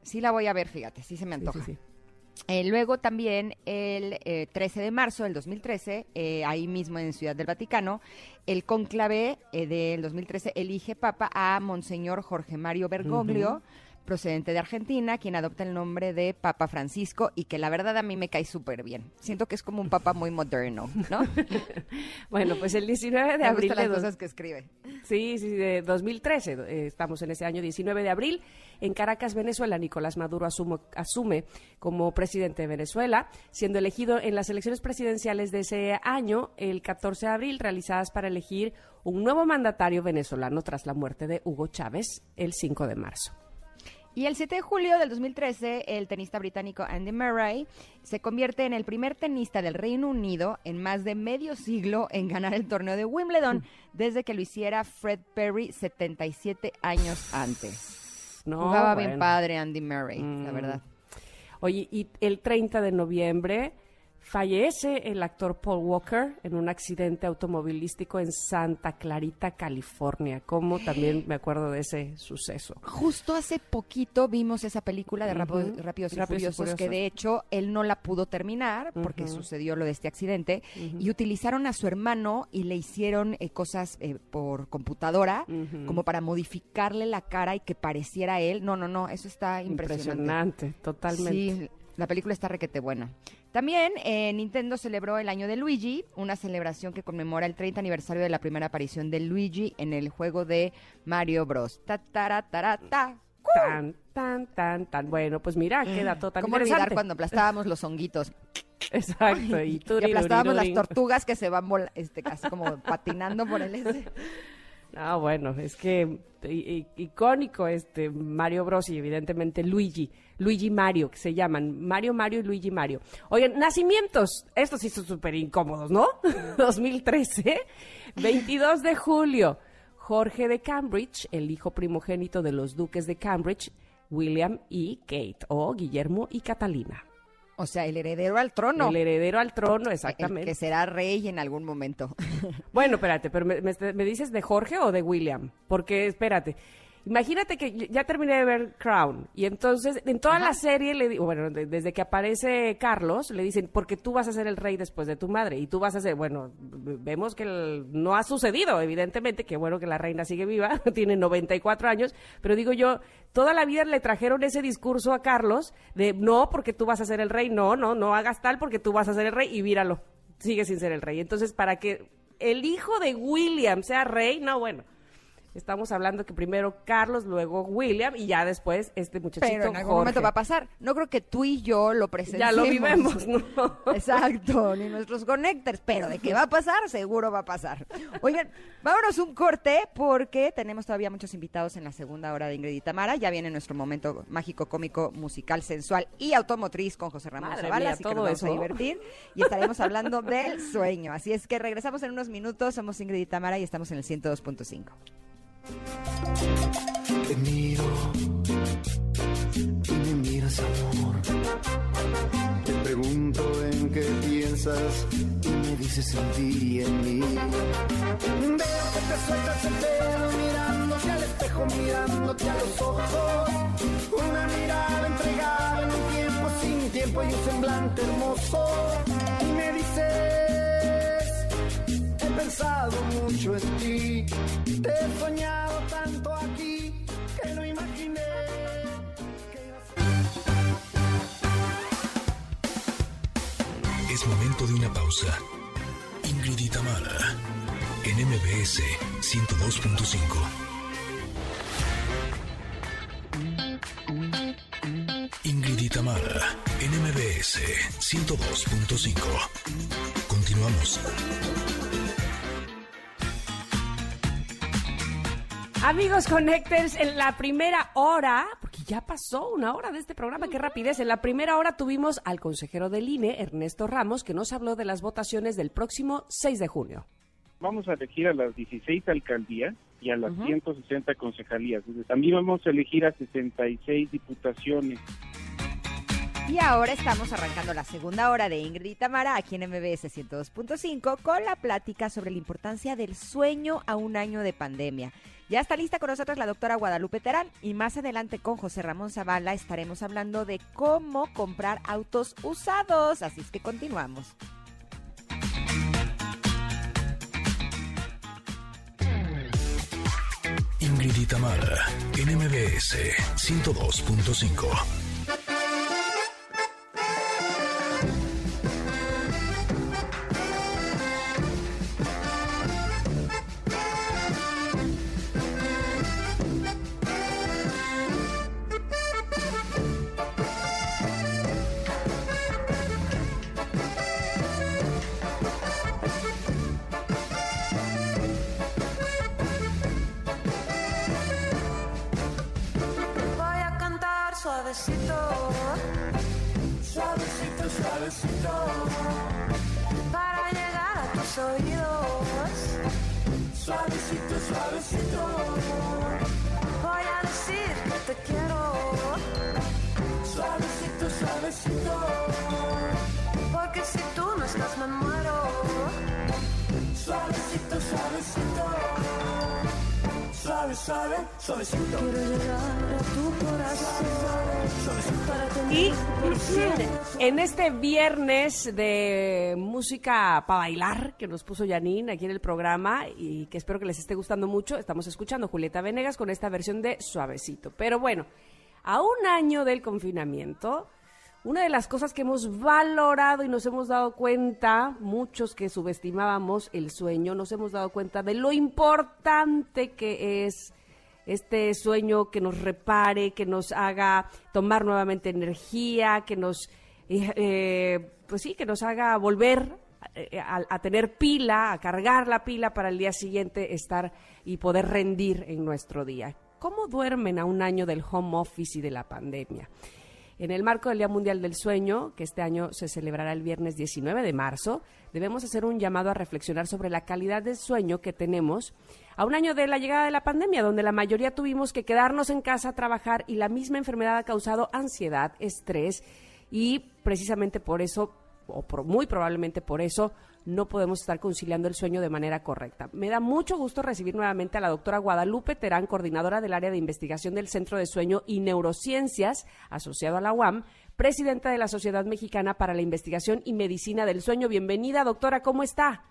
Sí la voy a ver, fíjate, sí se me antoja. sí, sí. Eh, luego también el eh, 13 de marzo del 2013, eh, ahí mismo en Ciudad del Vaticano, el conclave eh, del 2013 elige papa a Monseñor Jorge Mario Bergoglio, procedente de Argentina, quien adopta el nombre de Papa Francisco y que la verdad a mí me cae súper bien. Siento que es como un papa muy moderno, ¿no? Bueno, pues el 19 de me abril las dos- cosas que escribe. Sí, sí, de 2013. eh, estamos en ese año 19 de abril. En Caracas, Venezuela, Nicolás Maduro asumo- asume como presidente de Venezuela, siendo elegido en las elecciones presidenciales de ese año, el 14 de abril, realizadas para elegir un nuevo mandatario venezolano tras la muerte de Hugo Chávez el 5 de marzo. Y el 7 de julio del 2013, el tenista británico Andy Murray se convierte en el primer tenista del Reino Unido en más de medio siglo en ganar el torneo de Wimbledon, desde que lo hiciera Fred Perry 77 años antes. No, Jugaba bien padre Andy Murray, la Mm. verdad. Oye, y el 30 de noviembre Fallece el actor Paul Walker en un accidente automovilístico en Santa Clarita, California. Como también me acuerdo de ese suceso. Justo hace poquito vimos esa película de Ujú. Rápidos y Rápidos y Furiosos, que de hecho él no la pudo terminar porque sucedió lo de este accidente y utilizaron a su hermano y le hicieron eh, cosas eh, por computadora como para modificarle la cara y que pareciera él. No, no, no, eso está impresionante. Impresionante, totalmente. Sí, la película está requete buena. También eh, Nintendo celebró el año de Luigi, una celebración que conmemora el 30 aniversario de la primera aparición de Luigi en el juego de Mario Bros. Ta, tara, tara, ta. Tan, tan, tan, tan. Bueno, pues mira, qué dato tan ¿Cómo olvidar cuando aplastábamos los honguitos? Exacto, y, Y turi, aplastábamos las tortugas que se van este, casi como patinando por el ese. Ah, bueno, es que icónico este Mario Bros y evidentemente Luigi, Luigi Mario, que se llaman Mario Mario y Luigi Mario. Oigan, nacimientos, estos sí son súper incómodos, ¿no? 2013, 22 de julio, Jorge de Cambridge, el hijo primogénito de los duques de Cambridge, William y Kate, o Guillermo y Catalina. O sea, el heredero al trono. El heredero al trono, El exactamente. que será rey en algún momento. Bueno, espérate, pero me, me- me dices de Jorge o de William? Porque, espérate, imagínate que ya terminé de ver Crown y entonces en toda la serie, le di- bueno, de- desde que aparece Carlos, le dicen, porque tú vas a ser el rey después de tu madre y tú vas a ser, bueno, vemos que el- no ha sucedido, evidentemente, que bueno que la reina sigue viva, tiene 94 años, pero digo yo, toda la vida le trajeron ese discurso a Carlos de, no, porque tú vas a ser el rey, no, no, no hagas tal porque tú vas a ser el rey y míralo, sigue sin ser el rey. Entonces, para que el hijo de William sea rey, no, bueno. Estamos hablando que primero Carlos, luego William y ya después este muchachito Pero en algún Jorge. momento va a pasar. No creo que tú y yo lo presentemos. Ya lo vivemos, ¿no? Exacto, ni nuestros connectors, pero de qué va a pasar, seguro va a pasar. Oigan, vámonos un corte porque tenemos todavía muchos invitados en la segunda hora de Ingrid y Tamara. Ya viene nuestro momento mágico, cómico, musical, sensual y automotriz con José Ramón Madre Zavala, mía, así que todo nos vamos a eso. divertir y estaremos hablando del sueño. Así es que regresamos en unos minutos. Somos Ingrid y Tamara y estamos en el 102.5. Te miro y me miras amor. Te pregunto en qué piensas y me dices en ti y en mí. Veo que te sueltas el pelo mirándote al espejo, mirándote a los ojos. Una mirada entregada en un tiempo sin tiempo y un semblante hermoso. Y me dices, pensado mucho en ti. Te he soñado tanto aquí que no imaginé que Es momento de una pausa. Ingrid Tamara, en MBS 102.5. Ingrid Tamara, en MBS 102.5. Continuamos. Amigos Connectors, en la primera hora, porque ya pasó una hora de este programa, qué rapidez, en la primera hora tuvimos al consejero del INE, Ernesto Ramos, que nos habló de las votaciones del próximo 6 de junio. Vamos a elegir a las 16 alcaldías y a las 160 concejalías. También vamos a elegir a 66 diputaciones. Y ahora estamos arrancando la segunda hora de Ingrid y Tamara aquí en MBS 102.5 con la plática sobre la importancia del sueño a un año de pandemia. Ya está lista con nosotros la doctora Guadalupe Terán y más adelante con José Ramón Zavala estaremos hablando de cómo comprar autos usados. Así es que continuamos. Ingrid y Tamara, en MBS 102.5. suave, suavecito. Quiero tu corazón. Y en este viernes de música para bailar que nos puso Janine aquí en el programa y que espero que les esté gustando mucho, estamos escuchando Julieta Venegas con esta versión de Suavecito. Pero bueno, a un año del confinamiento, una de las cosas que hemos valorado y nos hemos dado cuenta, muchos que subestimábamos el sueño, nos hemos dado cuenta de lo importante que es este sueño que nos repare, que nos haga tomar nuevamente energía, que nos, eh, eh, pues sí, que nos haga volver eh, a, a tener pila, a cargar la pila para el día siguiente estar y poder rendir en nuestro día. ¿Cómo duermen a un año del home office y de la pandemia? En el marco del Día Mundial del Sueño, que este año se celebrará el viernes 19 de marzo, debemos hacer un llamado a reflexionar sobre la calidad del sueño que tenemos a un año de la llegada de la pandemia, donde la mayoría tuvimos que quedarnos en casa a trabajar y la misma enfermedad ha causado ansiedad, estrés y precisamente por eso, o por- muy probablemente por eso, no podemos estar conciliando el sueño de manera correcta. Me da mucho gusto recibir nuevamente a la doctora Guadalupe Terán, coordinadora del área de investigación del Centro de Sueño y Neurociencias, asociado a la UAM, presidenta de la Sociedad Mexicana para la Investigación y Medicina del Sueño. Bienvenida, doctora, ¿cómo está?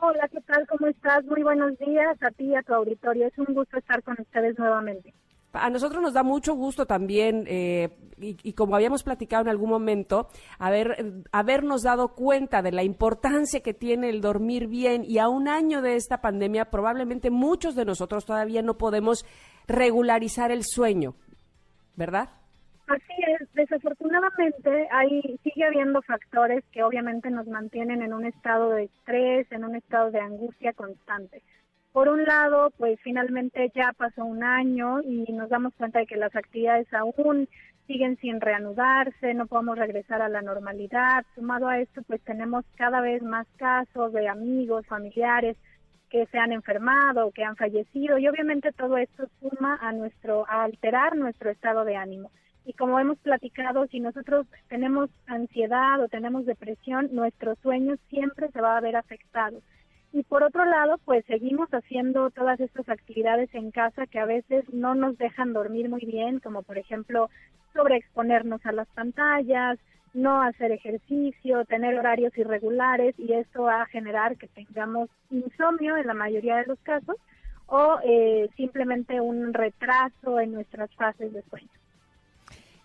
Hola, ¿qué tal? ¿Cómo estás? Muy buenos días a ti y a tu auditorio. Es un gusto estar con ustedes nuevamente. A nosotros nos da mucho gusto también, eh, y, y como habíamos platicado en algún momento, haber, habernos dado cuenta de la importancia que tiene el dormir bien y a un año de esta pandemia probablemente muchos de nosotros todavía no podemos regularizar el sueño, ¿verdad? Así es, desafortunadamente hay, sigue habiendo factores que obviamente nos mantienen en un estado de estrés, en un estado de angustia constante. Por un lado, pues finalmente ya pasó un año y nos damos cuenta de que las actividades aún siguen sin reanudarse, no podemos regresar a la normalidad. Sumado a esto, pues tenemos cada vez más casos de amigos, familiares que se han enfermado, que han fallecido y obviamente todo esto suma a nuestro a alterar nuestro estado de ánimo. Y como hemos platicado, si nosotros tenemos ansiedad o tenemos depresión, nuestro sueño siempre se va a ver afectado. Y por otro lado, pues seguimos haciendo todas estas actividades en casa que a veces no nos dejan dormir muy bien, como por ejemplo sobreexponernos a las pantallas, no hacer ejercicio, tener horarios irregulares y esto va a generar que tengamos insomnio en la mayoría de los casos o eh, simplemente un retraso en nuestras fases de sueño.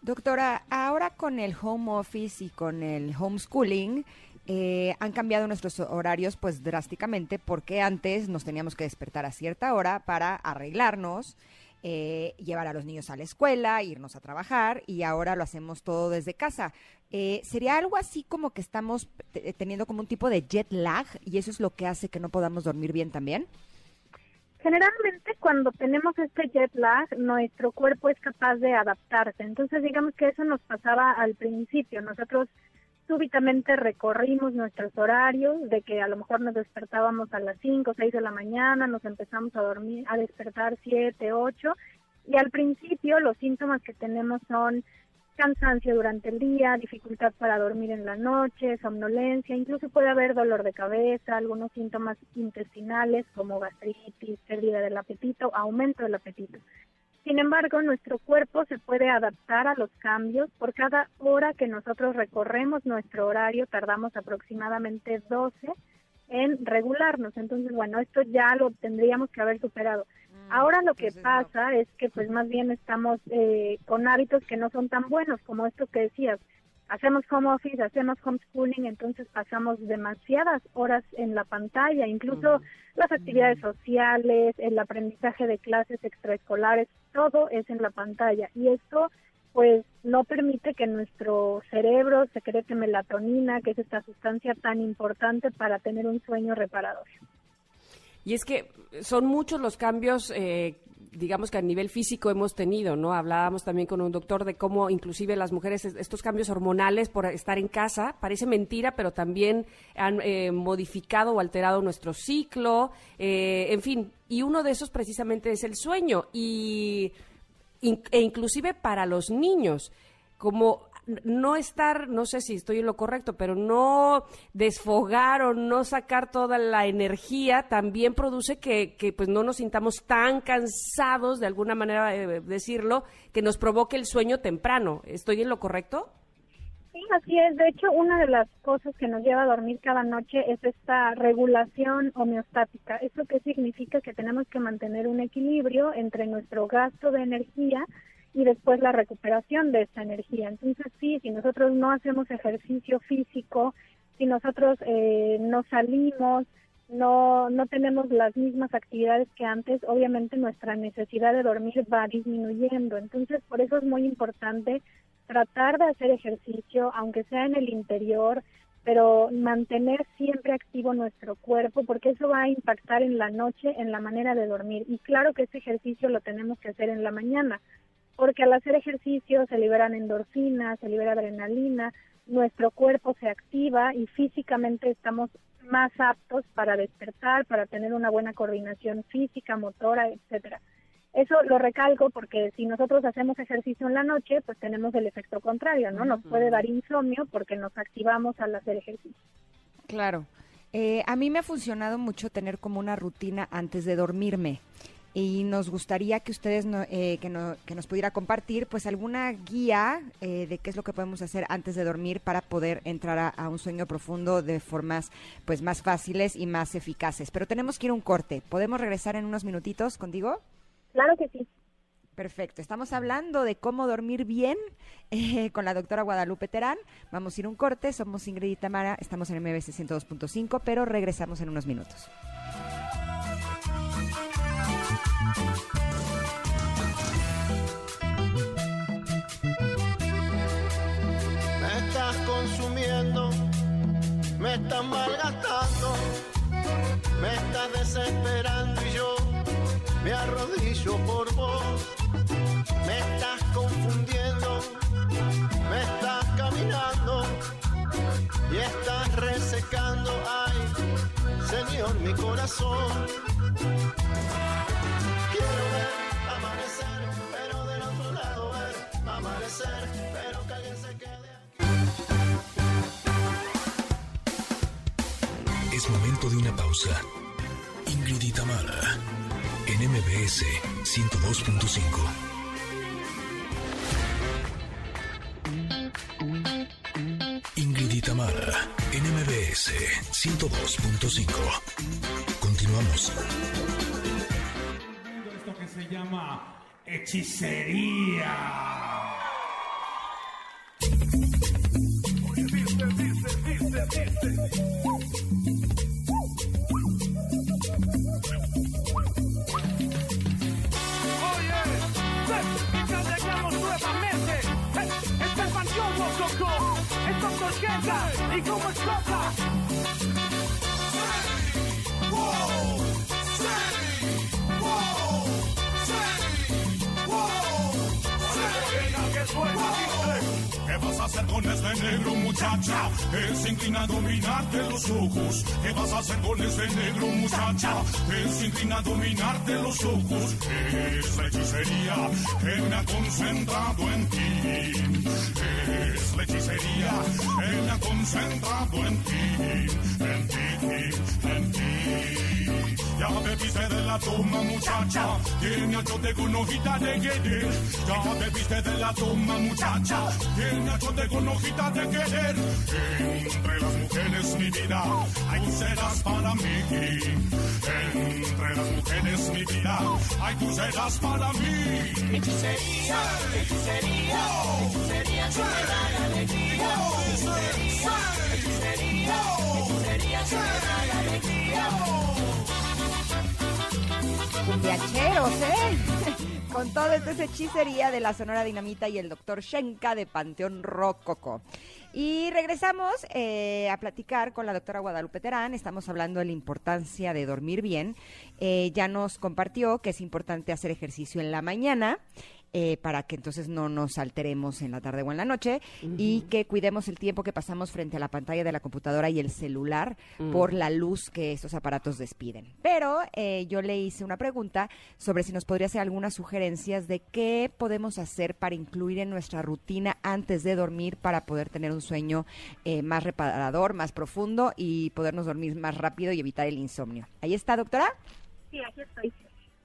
Doctora, ahora con el home office y con el homeschooling, eh, han cambiado nuestros horarios pues drásticamente porque antes nos teníamos que despertar a cierta hora para arreglarnos, eh, llevar a los niños a la escuela, irnos a trabajar y ahora lo hacemos todo desde casa. Eh, ¿Sería algo así como que estamos te- teniendo como un tipo de jet lag y eso es lo que hace que no podamos dormir bien también? Generalmente cuando tenemos este jet lag, nuestro cuerpo es capaz de adaptarse. Entonces digamos que eso nos pasaba al principio. Nosotros súbitamente recorrimos nuestros horarios, de que a lo mejor nos despertábamos a las 5 o 6 de la mañana, nos empezamos a dormir, a despertar 7, 8, y al principio los síntomas que tenemos son cansancio durante el día, dificultad para dormir en la noche, somnolencia, incluso puede haber dolor de cabeza, algunos síntomas intestinales como gastritis, pérdida del apetito, aumento del apetito. Sin embargo, nuestro cuerpo se puede adaptar a los cambios. Por cada hora que nosotros recorremos nuestro horario, tardamos aproximadamente 12 en regularnos. Entonces, bueno, esto ya lo tendríamos que haber superado. Ahora lo que pasa es que pues más bien estamos eh, con hábitos que no son tan buenos como esto que decías. Hacemos home office, hacemos homeschooling, entonces pasamos demasiadas horas en la pantalla, incluso las actividades sociales, el aprendizaje de clases extraescolares, todo es en la pantalla y esto pues no permite que nuestro cerebro secrete melatonina, que es esta sustancia tan importante para tener un sueño reparador. Y es que son muchos los cambios, eh, digamos que a nivel físico hemos tenido, ¿no? Hablábamos también con un doctor de cómo inclusive las mujeres, es- estos cambios hormonales por estar en casa, parece mentira, pero también han eh, modificado o alterado nuestro ciclo, eh, en fin, y uno de esos precisamente es el sueño, y e inclusive para los niños, como no estar, no sé si estoy en lo correcto, pero no desfogar o no sacar toda la energía también produce que, que pues no nos sintamos tan cansados, de alguna manera eh, decirlo, que nos provoque el sueño temprano. ¿Estoy en lo correcto? Sí, así es. De hecho, una de las cosas que nos lleva a dormir cada noche es esta regulación homeostática. ¿Eso qué significa? Que tenemos que mantener un equilibrio entre nuestro gasto de energía y después la recuperación de esta energía. Entonces, sí, si nosotros no hacemos ejercicio físico, si nosotros eh, no salimos, no, no tenemos las mismas actividades que antes, obviamente nuestra necesidad de dormir va disminuyendo. Entonces, por eso es muy importante tratar de hacer ejercicio, aunque sea en el interior, pero mantener siempre activo nuestro cuerpo, porque eso va a impactar en la noche, en la manera de dormir. Y claro que ese ejercicio lo tenemos que hacer en la mañana, porque al hacer ejercicio se liberan endorfinas, se libera adrenalina, nuestro cuerpo se activa y físicamente estamos más aptos para despertar, para tener una buena coordinación física, motora, etcétera. Eso lo recalco porque si nosotros hacemos ejercicio en la noche, pues tenemos el efecto contrario, ¿no? Nos puede dar insomnio porque nos activamos al hacer ejercicio. Claro. Eh, a mí me ha funcionado mucho tener como una rutina antes de dormirme y nos gustaría que ustedes no- eh, que, no- que nos pudiera compartir pues alguna guía eh, de qué es lo que podemos hacer antes de dormir para poder entrar a, a un sueño profundo de formas pues más fáciles y más eficaces. Pero tenemos que ir a un corte. ¿Podemos regresar en unos minutitos contigo? Claro que sí. Perfecto, estamos hablando de cómo dormir bien eh, con la doctora Guadalupe Terán. Vamos a ir a un corte, somos Ingrid y Tamara, estamos en MBC 102.5, pero regresamos en unos minutos. Me estás consumiendo, me estás malgastando, me estás desesperando y yo me arrodillo por vos. Me estás confundiendo, me estás caminando y estás resecando, ay, Señor, mi corazón. Amanecer, pero que alguien se quede. Es momento de una pausa. Ingrid y en MBS 102.5. Ingrid y Tamara, en MBS 102.5. Continuamos. Esto que se llama hechicería. Hacer con este negro muchacha? Él se inclina a dominarte los ojos. ¿Qué vas a hacer con este negro muchacha? Él se inclina a dominarte los ojos. Es la hechicería que me ha concentrado en ti. Es la hechicería me ha concentrado en ti. En ti, en ti. Ya bebiste de la toma, muchacha. Tiene achote con hojita de querer. Ya bebiste de la toma, muchacha. Tiene achote con hojita de querer. Entre las mujeres, mi vida, hay tú serás para mí. Entre las mujeres, mi vida, hay tú serás para mí. Hechicería, hechicería, hechicería que me da alegría. Hechicería, hechicería, hechicería que me da alegría. Cumbiacheros, ¿eh? Con todo esto es hechicería de la Sonora Dinamita y el doctor Shenka de Panteón Rococo. Y regresamos eh, a platicar con la doctora Guadalupe Terán. Estamos hablando de la importancia de dormir bien. Eh, ya nos compartió que es importante hacer ejercicio en la mañana. Eh, para que entonces no nos alteremos en la tarde o en la noche y que cuidemos el tiempo que pasamos frente a la pantalla de la computadora y el celular Mm. por la luz que estos aparatos despiden. Pero eh, yo le hice una pregunta sobre si nos podría hacer algunas sugerencias de qué podemos hacer para incluir en nuestra rutina antes de dormir para poder tener un sueño eh, más reparador, más profundo y podernos dormir más rápido y evitar el insomnio. Ahí está, doctora. Sí, aquí estoy.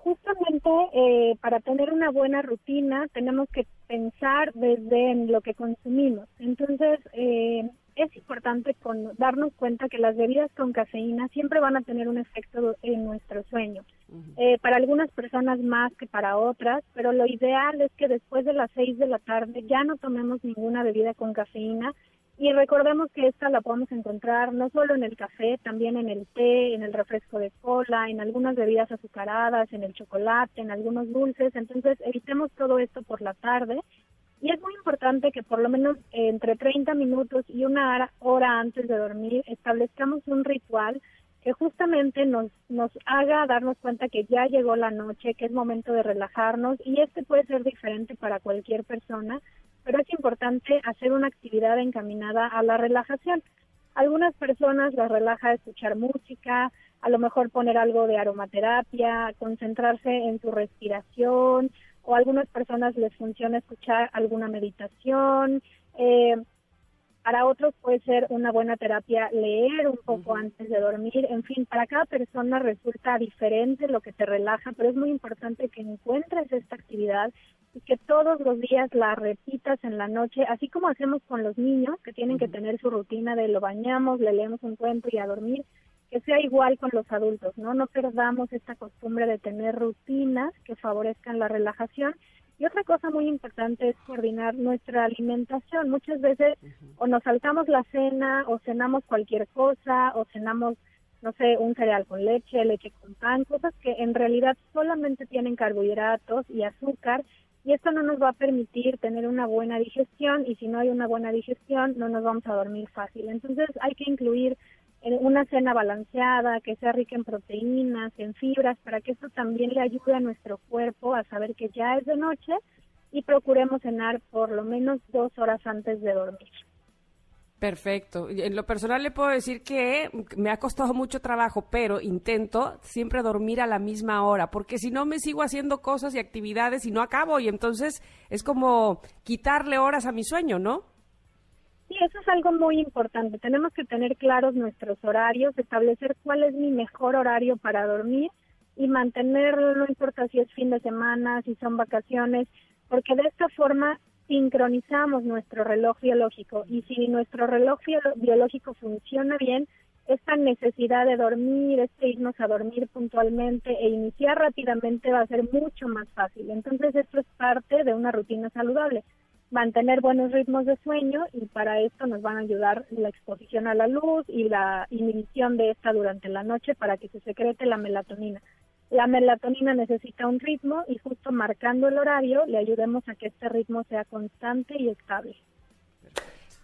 Justamente eh, para tener una buena rutina tenemos que pensar desde en lo que consumimos. Entonces, eh, es importante con, darnos cuenta que las bebidas con cafeína siempre van a tener un efecto en nuestro sueño. Eh, para algunas personas más que para otras, pero lo ideal es que después de las seis de la tarde ya no tomemos ninguna bebida con cafeína y recordemos que esta la podemos encontrar no solo en el café, también en el té, en el refresco de cola, en algunas bebidas azucaradas, en el chocolate, en algunos dulces. Entonces, evitemos todo esto por la tarde. Y es muy importante que por lo menos entre 30 minutos y una hora antes de dormir establezcamos un ritual que justamente nos, nos haga darnos cuenta que ya llegó la noche, que es momento de relajarnos y este puede ser diferente para cualquier persona, pero es importante hacer una actividad encaminada a la relajación. Algunas personas las relaja escuchar música, a lo mejor poner algo de aromaterapia, concentrarse en su respiración, o a algunas personas les funciona escuchar alguna meditación. Eh, para otros puede ser una buena terapia leer un poco antes de dormir. En fin, para cada persona resulta diferente lo que te relaja, pero es muy importante que encuentres esta actividad y que todos los días la repitas en la noche, así como hacemos con los niños, que tienen que tener su rutina de lo bañamos, le leemos un cuento y a dormir, que sea igual con los adultos, ¿no? No perdamos esta costumbre de tener rutinas que favorezcan la relajación. Y otra cosa muy importante es coordinar nuestra alimentación. Muchas veces o nos saltamos la cena o cenamos cualquier cosa o cenamos, no sé, un cereal con leche, leche con pan, cosas que en realidad solamente tienen carbohidratos y azúcar y esto no nos va a permitir tener una buena digestión y si no hay una buena digestión no nos vamos a dormir fácil. Entonces hay que incluir una cena balanceada, que sea rica en proteínas, en fibras, para que esto también le ayude a nuestro cuerpo a saber que ya es de noche y procuremos cenar por lo menos dos horas antes de dormir. Perfecto. En lo personal le puedo decir que me ha costado mucho trabajo, pero intento siempre dormir a la misma hora, porque si no me sigo haciendo cosas y actividades y no acabo, y entonces es como quitarle horas a mi sueño, ¿no? Sí, eso es algo muy importante. Tenemos que tener claros nuestros horarios, establecer cuál es mi mejor horario para dormir y mantenerlo, no importa si es fin de semana, si son vacaciones, porque de esta forma sincronizamos nuestro reloj biológico y si nuestro reloj bio- biológico funciona bien, esta necesidad de dormir, este irnos a dormir puntualmente e iniciar rápidamente va a ser mucho más fácil. Entonces esto es parte de una rutina saludable mantener buenos ritmos de sueño y para esto nos van a ayudar la exposición a la luz y la inhibición de esta durante la noche para que se secrete la melatonina. La melatonina necesita un ritmo y justo marcando el horario le ayudemos a que este ritmo sea constante y estable.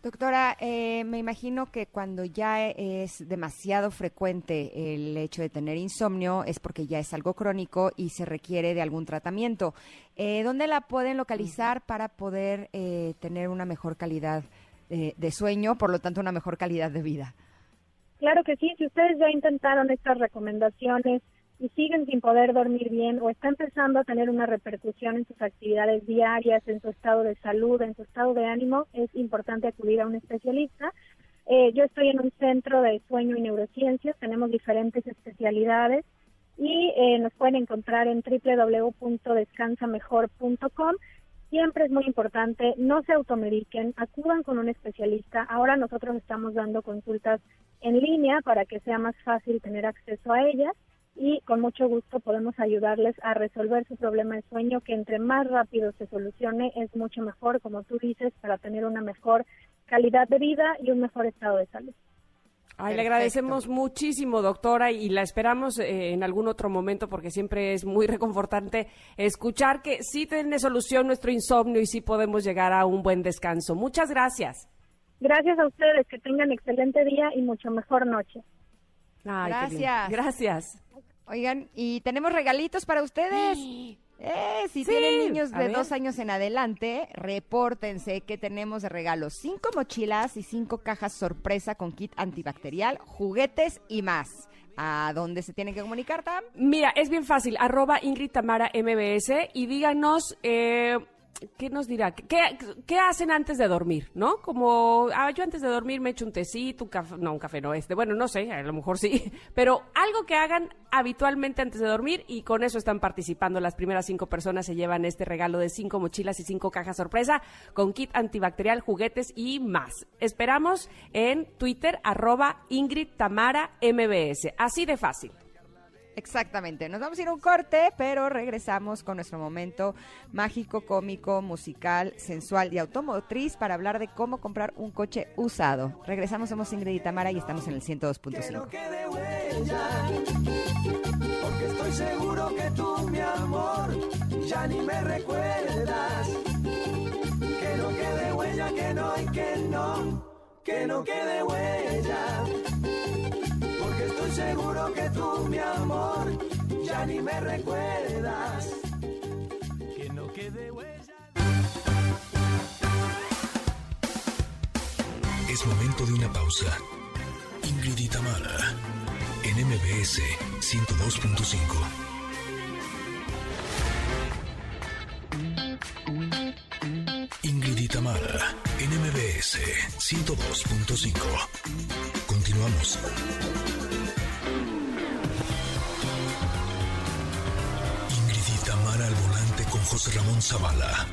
Doctora, eh, me imagino que cuando ya es demasiado frecuente el hecho de tener insomnio es porque ya es algo crónico y se requiere de algún tratamiento. Eh, ¿Dónde la pueden localizar para poder eh, tener una mejor calidad eh, de sueño, por lo tanto una mejor calidad de vida? Claro que sí, si ustedes ya intentaron estas recomendaciones y siguen sin poder dormir bien o está empezando a tener una repercusión en sus actividades diarias, en su estado de salud, en su estado de ánimo, es importante acudir a un especialista. Eh, yo estoy en un centro de sueño y neurociencias, tenemos diferentes especialidades y eh, nos pueden encontrar en www.descansamejor.com. Siempre es muy importante, no se automediquen, acudan con un especialista. Ahora nosotros estamos dando consultas en línea para que sea más fácil tener acceso a ellas y con mucho gusto podemos ayudarles a resolver su problema de sueño, que entre más rápido se solucione es mucho mejor, como tú dices, para tener una mejor calidad de vida y un mejor estado de salud. Ay, le agradecemos muchísimo, doctora, y la esperamos eh, en algún otro momento porque siempre es muy reconfortante escuchar que sí tiene solución nuestro insomnio y sí podemos llegar a un buen descanso. Muchas gracias. Gracias a ustedes, que tengan excelente día y mucho mejor noche. Ay. Gracias. Gracias. Oigan, y tenemos regalitos para ustedes. Eh, si Sí, tienen niños de dos años en adelante, repórtense que tenemos de regalo cinco mochilas y cinco cajas sorpresa con kit antibacterial, juguetes y más. ¿A dónde se tienen que comunicar, Tam? Mira, es bien fácil, arroba Ingrid Tamara MBS y díganos, eh, ¿qué nos dirá? ¿Qué, ¿Qué hacen antes de dormir, no? Como, ah, yo antes de dormir me echo un tecito, un café, no, un café no, este, bueno, no sé, a lo mejor sí, pero algo que hagan habitualmente antes de dormir y con eso están participando. Las primeras cinco personas se llevan este regalo de cinco mochilas y cinco cajas sorpresa con kit antibacterial, juguetes y más. Esperamos en Twitter, arroba Ingrid Tamara MBS. Así de fácil. Exactamente, nos vamos a ir a un corte, pero regresamos con nuestro momento mágico, cómico, musical, sensual y automotriz para hablar de cómo comprar un coche usado. Regresamos, somos Ingrid y Tamara y estamos en el 102.5. quede huella, porque estoy seguro que tú, mi amor, ya ni me recuerdas. Que no quede huella, que no y que no, que no quede huella, seguro que tú, mi amor, ya ni me recuerdas. Que no quede huella. Es momento de una pausa. Ingrid Tamara, en MBS 102.5. Ingrid y Tamara, en MBS 102.5. Continuamos. José Ramón Zavala.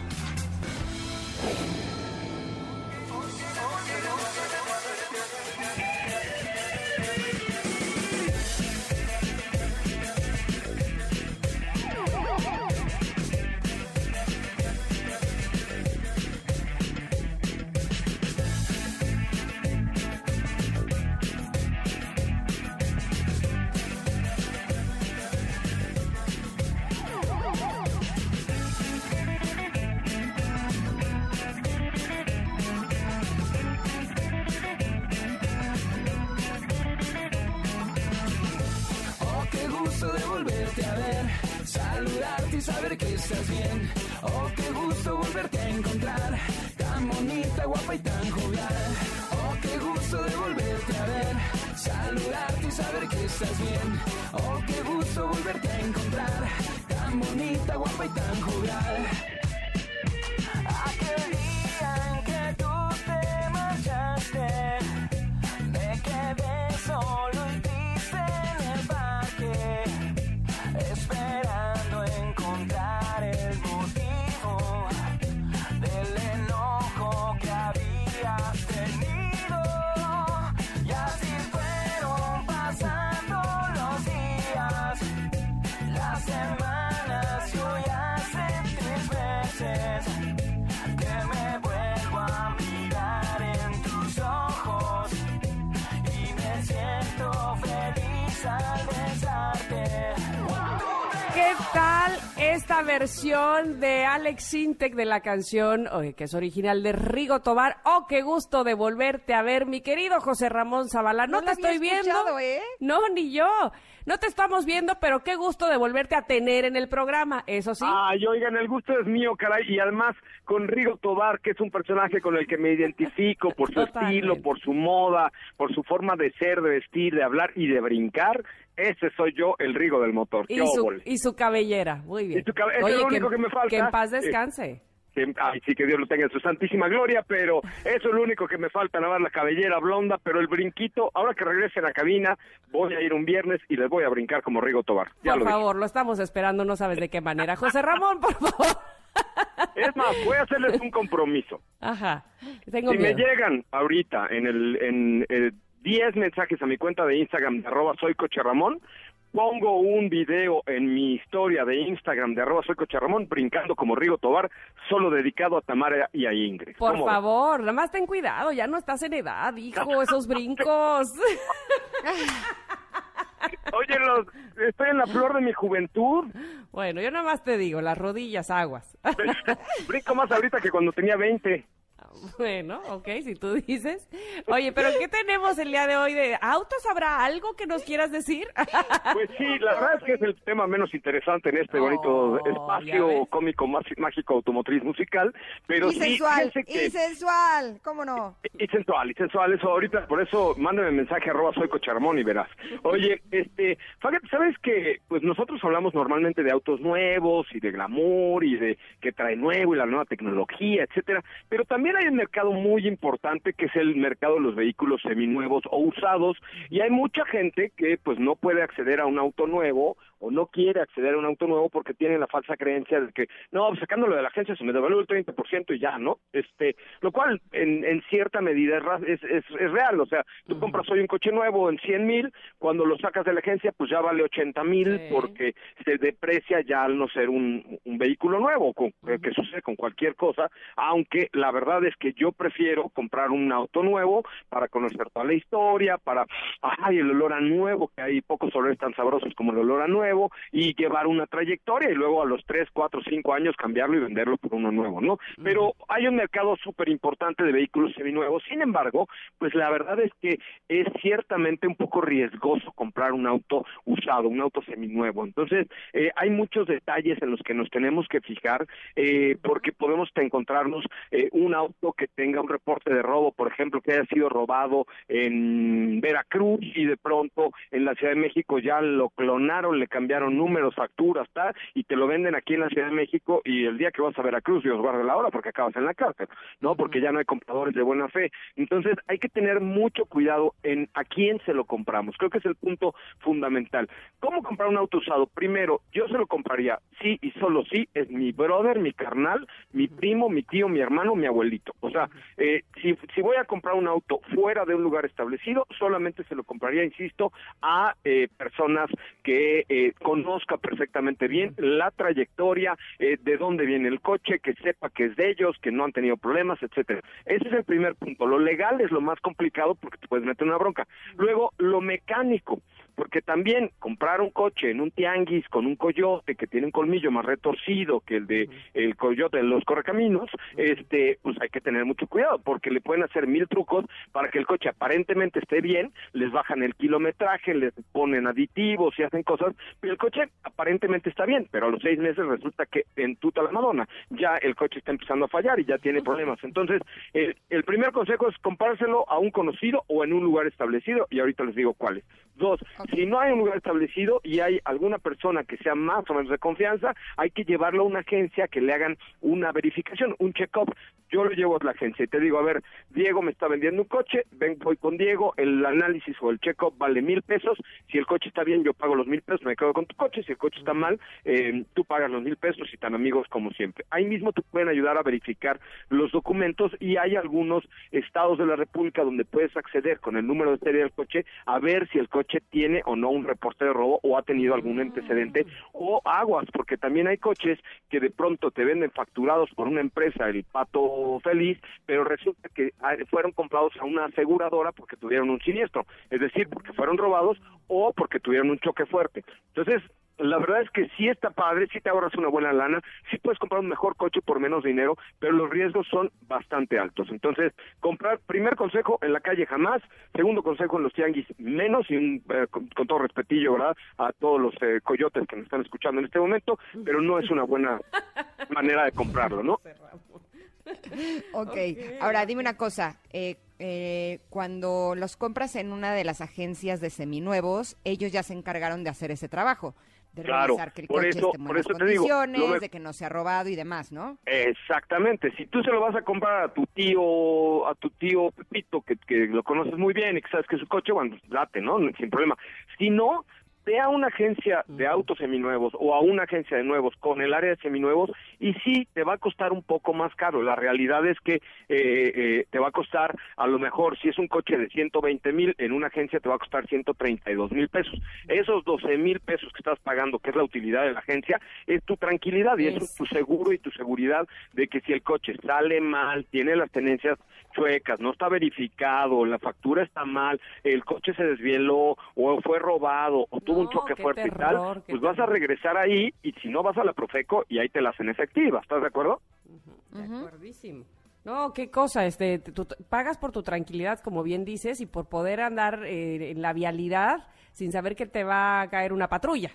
Volverte a ver, saludarte y saber que estás bien. Oh, qué gusto volverte a encontrar, tan bonita, guapa y tan jovial. Oh, qué gusto de volverte a ver, saludarte y saber que estás bien. Oh, qué gusto volverte a encontrar, tan bonita, guapa y tan jovial. Versión de Alex Sintek de la canción, que es original de Rigo Tobar? Oh, qué gusto de volverte a ver, mi querido José Ramón Zavala. No, No te estoy viendo. ¿eh? No, ni yo. No te estamos viendo, pero qué gusto de volverte a tener en el programa, eso sí. Ay, oigan, el gusto es mío, caray, y además con Rigo Tobar, que es un personaje con el que me identifico por su Totalmente. estilo, por su moda, por su forma de ser, de vestir, de hablar y de brincar. Ese soy yo, el Rigo del motor. y, ¡Qué su, y su cabellera, muy bien. Y su cabe- Oye, es lo único que me falta. Que en paz Eh, descanse. Que- ay, sí, que Dios lo tenga en su santísima gloria, pero eso es lo único que me falta, más la cabellera blonda, pero el brinquito, ahora que regrese a la cabina, voy a ir un viernes y les voy a brincar como Rigo Tobar. Ya Por lo dije. favor, lo estamos esperando, no sabes de qué manera. José Ramón, por favor. Es más, voy a hacerles un compromiso. Ajá. Tengo si me llegan ahorita en el en eh, 10 mensajes a mi cuenta de Instagram de arroba soy Coche Ramón, pongo un video en mi historia de Instagram de arroba soy Coche Ramón brincando como Rigo Tobar, solo dedicado a Tamara y a Ingrid. Por favor, nada más ten cuidado, ya no estás en edad, hijo, esos brincos. Oye, los, estoy en la flor de mi juventud. Bueno, yo nada más te digo, las rodillas aguas. Brinco más ahorita que cuando tenía 20. Bueno, ok, si tú dices. Oye, pero ¿qué tenemos el día de hoy de autos? ¿Habrá algo que nos quieras decir? Pues sí, la verdad es que es el tema menos interesante en este bonito Oh, espacio cómico más mágico automotriz musical, pero y sí, sensual, que- y sensual, ¿cómo no? y sensual, y sensual, eso ahorita, por eso mándame mensaje arroba soy Cocharamón y verás. Oye, este, fíjate, ¿sabes que Pues nosotros hablamos normalmente de autos nuevos y de glamour y de que trae nuevo y la nueva tecnología, etcétera, pero también hay un mercado muy importante que es el mercado de los vehículos seminuevos o usados y hay mucha gente que pues no puede acceder a un auto nuevo o no quiere acceder a un auto nuevo porque tiene la falsa creencia de que no, pues, sacándolo de la agencia se me devaluó el 30% y ya, ¿no? Este, lo cual en, en cierta medida es, es, es, real, o sea, tú compras hoy un coche nuevo en 100 mil, cuando lo sacas de la agencia pues ya vale 80 mil Sí. porque se deprecia ya al no ser un, un vehículo nuevo, con, que sucede con cualquier cosa, aunque la verdad es que yo prefiero comprar un auto nuevo para conocer toda la historia, para, ay, el olor a nuevo, que hay pocos olores tan sabrosos como el olor a nuevo, y llevar una trayectoria y luego a los 3, 4, 5 años cambiarlo y venderlo por uno nuevo, ¿no? Pero hay un mercado súper importante de vehículos seminuevos, sin embargo, pues la verdad es que es ciertamente un poco riesgoso comprar un auto usado, un auto seminuevo. Entonces, eh, hay muchos detalles en los que nos tenemos que fijar, eh, porque podemos encontrarnos eh, un auto que tenga un reporte de robo, por ejemplo, que haya sido robado en Veracruz y de pronto en la Ciudad de México ya lo clonaron, le cambiaron números, facturas, tal, y te lo venden aquí en la Ciudad de México y el día que vas a Veracruz, Dios guarde la hora porque acabas en la cárcel, ¿no? Porque ya no hay compradores de buena fe. Entonces, hay que tener mucho cuidado en a quién se lo compramos. Creo que es el punto fundamental. ¿Cómo comprar un auto usado? Primero, yo se lo compraría, sí y solo sí, es mi brother, mi carnal, mi primo, mi tío, mi hermano, mi abuelito. O sea, eh, si, si voy a comprar un auto fuera de un lugar establecido, solamente se lo compraría, insisto, a eh, personas que eh, conozca perfectamente bien la trayectoria, eh, de dónde viene el coche, que sepa que es de ellos, que no han tenido problemas, etcétera. Ese es el primer punto. Lo legal es lo más complicado porque te puedes meter una bronca. Luego, lo mecánico, porque también comprar un coche en un tianguis con un coyote que tiene un colmillo más retorcido que el de el coyote de los correcaminos, este, pues hay que tener mucho cuidado porque le pueden hacer mil trucos para que el coche aparentemente esté bien, les bajan el kilometraje, les ponen aditivos y hacen cosas, pero el coche aparentemente está bien, pero a los seis meses resulta que en tuta la Madonna ya el coche está empezando a fallar y ya tiene problemas. Entonces, eh, el primer consejo es comprárselo a un conocido o en un lugar establecido y ahorita les digo cuáles. Dos, si no hay un lugar establecido y hay alguna persona que sea más o menos de confianza, hay que llevarlo a una agencia que le hagan una verificación, un check-up. Yo lo llevo a la agencia y te digo, a ver, Diego me está vendiendo un coche, ven, voy con Diego, el análisis o el check-up vale mil pesos, si el coche está bien yo pago los mil pesos, me quedo con tu coche, si el coche está mal, eh, tú pagas los mil pesos y tan amigos como siempre. Ahí mismo te pueden ayudar a verificar los documentos y hay algunos estados de la República donde puedes acceder con el número de serie del coche a ver si el coche tiene o no un reporte de robo o ha tenido algún antecedente o aguas, porque también hay coches que de pronto te venden facturados por una empresa, el Pato Feliz, pero resulta que ah, fueron comprados a una aseguradora porque tuvieron un siniestro, es decir, porque fueron robados o porque tuvieron un choque fuerte. Entonces, la verdad es que sí está padre, sí te ahorras una buena lana, sí puedes comprar un mejor coche por menos dinero, pero los riesgos son bastante altos. Entonces, comprar, primer consejo, en la calle jamás, segundo consejo, en los tianguis menos, y un, eh, con, con todo respetillo, ¿verdad? A todos los eh, coyotes que nos están escuchando en este momento, pero no es una buena manera de comprarlo, ¿no? ok, ahora dime una cosa, eh, eh, cuando los compras en una de las agencias de seminuevos, ellos ya se encargaron de hacer ese trabajo, de Claro, que el por coche eso- esté en por eso te digo, me- de que no se ha robado y demás, ¿no? Exactamente, si tú se lo vas a comprar a tu tío, a tu tío Pepito, que, que lo conoces muy bien y que sabes que es su coche, bueno, pues date, ¿no? Sin problema. Si no, ve a una agencia de autos seminuevos o a una agencia de nuevos con el área de seminuevos y sí, te va a costar un poco más caro. La realidad es que eh, eh, te va a costar, a lo mejor, si es un coche de 120 mil, en una agencia te va a costar 132 mil pesos. Esos 12 mil pesos que estás pagando, que es la utilidad de la agencia, es tu tranquilidad y es tu seguro y tu seguridad de que si el coche sale mal, tiene las tenencias chuecas, no está verificado, la factura está mal, el coche se desvieló o fue robado o tuvo un choque qué fuerte y tal, pues vas a regresar ahí y si no vas a la Profeco y ahí te la hacen efectiva, ¿estás de acuerdo? De acuerdísimo. No, qué cosa, este, tú pagas por tu tranquilidad, como bien dices, y por poder andar eh, en la vialidad sin saber que te va a caer una patrulla.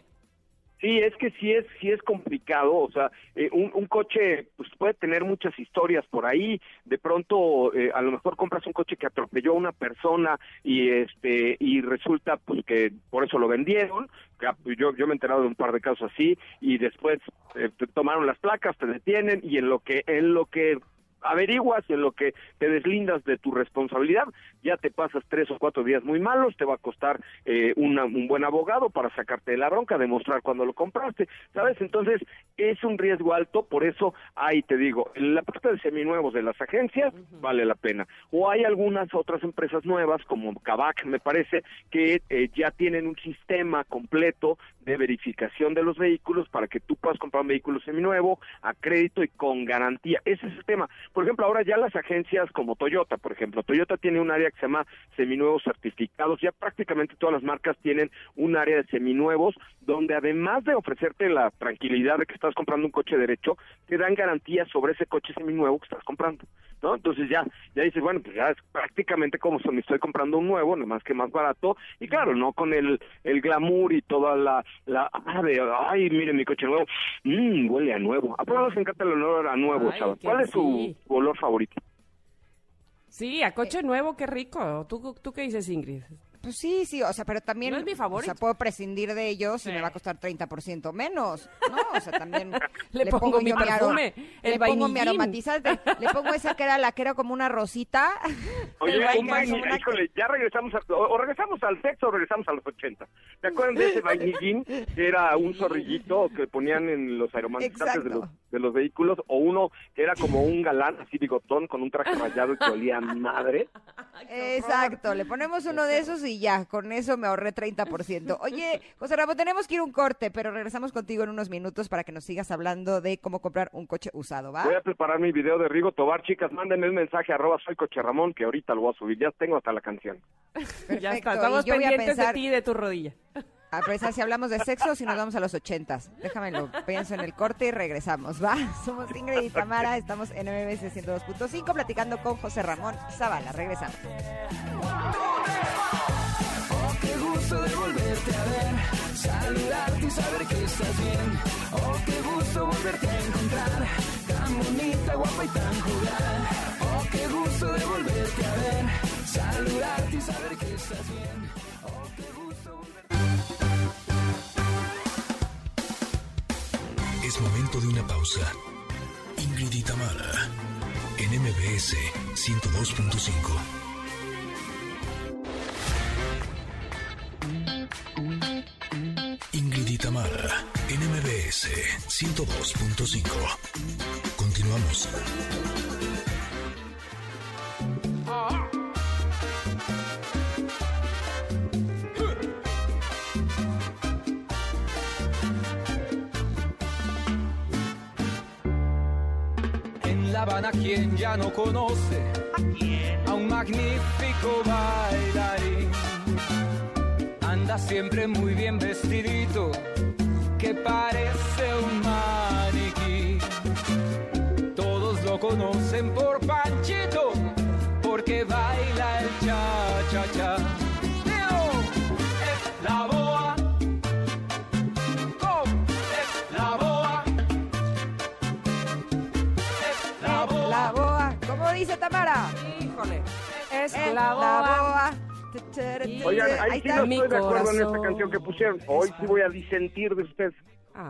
Sí, es que sí es, sí es complicado, o sea, eh, un, un coche pues puede tener muchas historias por ahí, de pronto eh, a lo mejor compras un coche que atropelló a una persona y este y resulta pues que por eso lo vendieron, ah, yo yo me he enterado de un par de casos así y después eh, te tomaron las placas, te detienen y en lo que en lo que averiguas en lo que te deslindas de tu responsabilidad, ya te pasas tres o cuatro días muy malos, te va a costar eh, una- un buen abogado para sacarte de la bronca, demostrar cuándo lo compraste, ¿sabes? Entonces es un riesgo alto, por eso ahí te digo, la parte de seminuevos de las agencias vale la pena. O hay algunas otras empresas nuevas, como Kavak me parece, que eh, ya tienen un sistema completo de verificación de los vehículos para que tú puedas comprar un vehículo seminuevo a crédito y con garantía. Ese es el tema. Por ejemplo, ahora ya las agencias como Toyota, por ejemplo, Toyota tiene un área que se llama seminuevos certificados. Ya prácticamente todas las marcas tienen un área de seminuevos donde además de ofrecerte la tranquilidad de que estás comprando un coche derecho, te dan garantía sobre ese coche seminuevo que estás comprando. ¿no? Entonces ya ya dices, bueno, pues ya es prácticamente como si me estoy comprando un nuevo, nada más que más barato, y claro, no con el, el glamour y toda la, la ah, de, ay, miren mi coche nuevo, mmm, huele a nuevo. ¿A poco nos encanta el olor a nuevo, Ay, ¿Cuál es su, sí. su olor favorito? Sí, a coche nuevo, qué rico. ¿Tú, ¿Tú qué dices, Ingrid? Pues sí, sí, o sea, pero también... No es mi favorito. O sea, puedo prescindir de ellos y me va a costar 30% menos, ¿no? O sea, también... Le pongo mi perfume, el le pongo mi vainillín. aromatizante, le pongo esa que era la que era como una rosita. Oye, un una- híjole, ya regresamos a, o, o regresamos al sexo o regresamos a los 80. ¿Te acuerdan de ese vainillín que era un zorrillito que ponían en los aromatizantes de los, de los vehículos o uno que era como un galán así bigotón con un traje rayado y que olía madre? Exacto, le ponemos uno de esos y ya, con eso me ahorré 30%. Oye, José Ramón, tenemos que ir a un corte, pero regresamos contigo en unos minutos para que nos sigas hablando de cómo comprar un coche usado, ¿va? Voy a preparar mi video de Rigo Tobar, chicas, mándenme un mensaje arroba soy Coche Ramón que ahorita lo voy a subir, ya tengo hasta la canción. Ya está, estamos y yo voy a pendientes pensar- de ti y de tu rodilla. A pensar si hablamos de sexo o si nos vamos a los ochentas. Déjamelo, pienso en el corte y regresamos, ¿va? Somos Ingrid y Tamara, estamos en MBS 102.5 platicando con José Ramón Zavala. Regresamos. Qué gusto de volverte a ver, saludarte y saber que estás bien. Oh, qué gusto volverte a encontrar, tan bonita, guapa y tan jugar. Oh, qué gusto de volverte a ver, saludarte y saber que estás bien. Oh, qué gusto Es momento de una pausa. Ingrid y Tamara, en MBS 102.5. MBS 102.5. Continuamos. En La Habana, quien ya no conoce a un magnífico bailarín. Anda siempre muy bien vestidito, que parece un maniquí. Todos lo conocen por Panchito, porque baila el cha-cha-cha. Leo, es la boa. Com, es la boa. Es la boa. La boa, ¿cómo dice Tamara? Híjole, es Es la boa. Oigan, ahí, Ahí sí no estoy de acuerdo en esta canción que pusieron. Hoy sí voy a disentir de ustedes.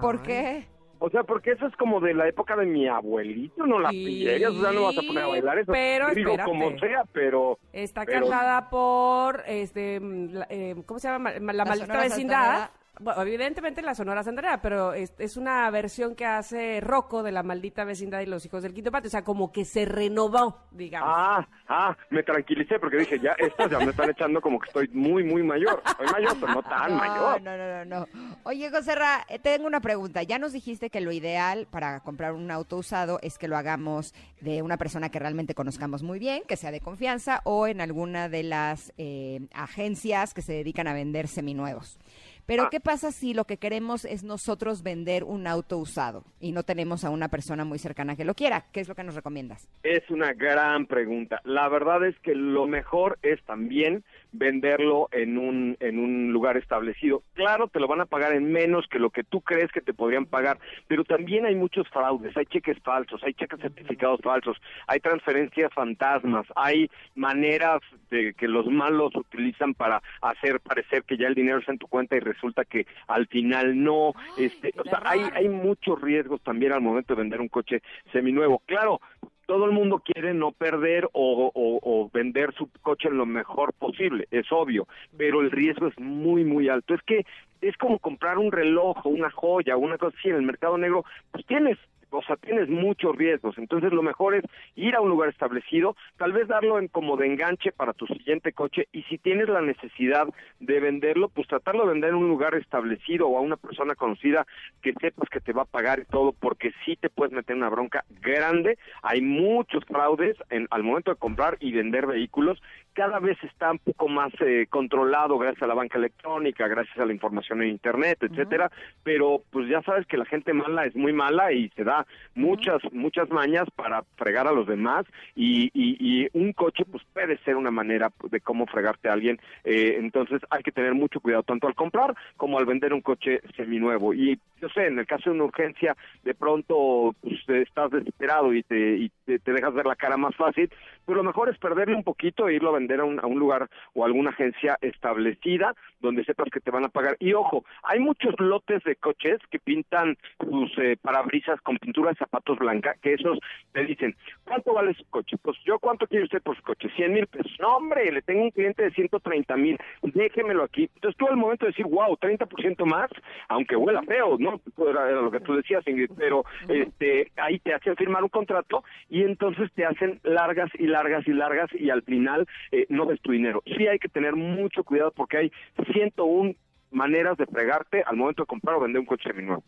¿Por qué? O sea, porque eso es como de la época de mi abuelito, no la Sí, pillerías, o sea, no vas a poner a bailar eso. pero Digo, espérate. como sea, pero... Está pero- cantada por, este, mm, la- eh, ¿cómo se llama? Ma- La, maldita vecindad. Bueno, evidentemente la Sonora Santanera, pero es, es una versión que hace Rocco de la maldita vecindad y los hijos del quinto patio. O sea, como que se renovó, digamos. Ah, ah, me tranquilicé porque dije, ya, estas ya me están echando como que estoy muy, muy mayor. Soy mayor, pero no tan no, mayor. No, no, no, no. Oye, José Ra, eh, tengo una pregunta. Ya nos dijiste que lo ideal para comprar un auto usado es que lo hagamos de una persona que realmente conozcamos muy bien, que sea de confianza, o en alguna de las eh, agencias que se dedican a vender seminuevos. Pero Ah. ¿qué pasa si lo que queremos es nosotros vender un auto usado y no tenemos a una persona muy cercana que lo quiera? ¿Qué es lo que nos recomiendas? Es una gran pregunta. La verdad es que lo mejor es también venderlo en un, en un lugar establecido. Claro, te lo van a pagar en menos que lo que tú crees que te podrían pagar, pero también hay muchos fraudes, hay cheques falsos, hay cheques certificados falsos, hay transferencias fantasmas, hay maneras de que los malos utilizan para hacer parecer que ya el dinero está en tu cuenta y resulta que al final no. Este, o sea, hay, hay muchos riesgos también al momento de vender un coche seminuevo. Claro, todo el mundo quiere no perder o, o- o vender su coche lo mejor posible, es obvio, pero el riesgo es muy, muy alto. Es que es como comprar un reloj una joya, una cosa así en el mercado negro, pues tienes o sea, tienes muchos riesgos. Entonces, lo mejor es ir a un lugar establecido, tal vez darlo en como de enganche para tu siguiente coche y si tienes la necesidad de venderlo, pues tratarlo de vender en un lugar establecido o a una persona conocida que sepas que te va a pagar y todo, porque sí te puedes meter una bronca grande. Hay muchos fraudes en, al momento de comprar y vender vehículos. Cada vez está un poco más eh, controlado gracias a la banca electrónica, gracias a la información en internet, etcétera. Pero pues ya sabes que la gente mala es muy mala y se da muchas muchas mañas para fregar a los demás y, y, y un coche pues puede ser una manera de cómo fregarte a alguien. Eh, entonces hay que tener mucho cuidado tanto al comprar como al vender un coche seminuevo. Y yo sé, en el caso de una urgencia, de pronto pues, estás desesperado y te, y te, te dejas ver la cara más fácil, pues lo mejor es perderle un poquito e irlo a vender a un, a un lugar o a alguna agencia establecida donde sepas que te van a pagar. Y ojo, hay muchos lotes de coches que pintan sus eh, parabrisas con pintura de zapatos blanca, que esos te dicen, ¿cuánto vale su coche? Pues yo, ¿cuánto quiere usted por su coche? 100 mil pesos. No, hombre, le tengo un cliente de 130 mil, déjemelo aquí. Entonces tú al momento de decir, wow, 30% más, aunque huela feo, ¿no? Era, era lo que tú decías, Ingrid, pero este, ahí te hacen firmar un contrato y entonces te hacen largas y largas y largas y al final eh, no ves tu dinero. Sí hay que tener mucho cuidado porque hay 101 maneras de fregarte al momento de comprar o vender un coche seminuevo.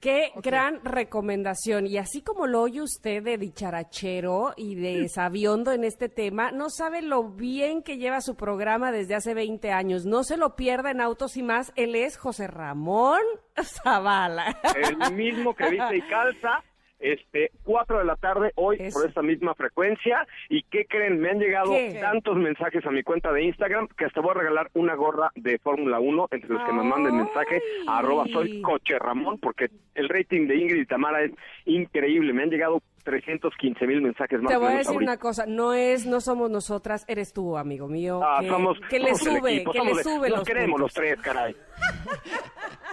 Qué gran recomendación. Y así como lo oye usted de dicharachero y de sabiondo en este tema, no sabe lo bien que lleva su programa desde hace 20 años. No se lo pierda en Autos y más. Él es José Ramón Zavala. El mismo que viste y calza. Este, 4 de la tarde hoy por esta misma frecuencia. ¿Y qué creen? Me han llegado ¿Qué? tantos mensajes a mi cuenta de Instagram que hasta voy a regalar una gorra de Fórmula 1 entre los que me manden mensaje a arroba soy coche Ramón porque el rating de Ingrid y Tamara es increíble. Me han llegado 315 mil mensajes más. Te voy a decir ahorita. una cosa, no es, no somos nosotras, eres tú, amigo mío, Ah, que, somos, que le somos sube, equipo, que le sube los queremos puntos. los tres, caray.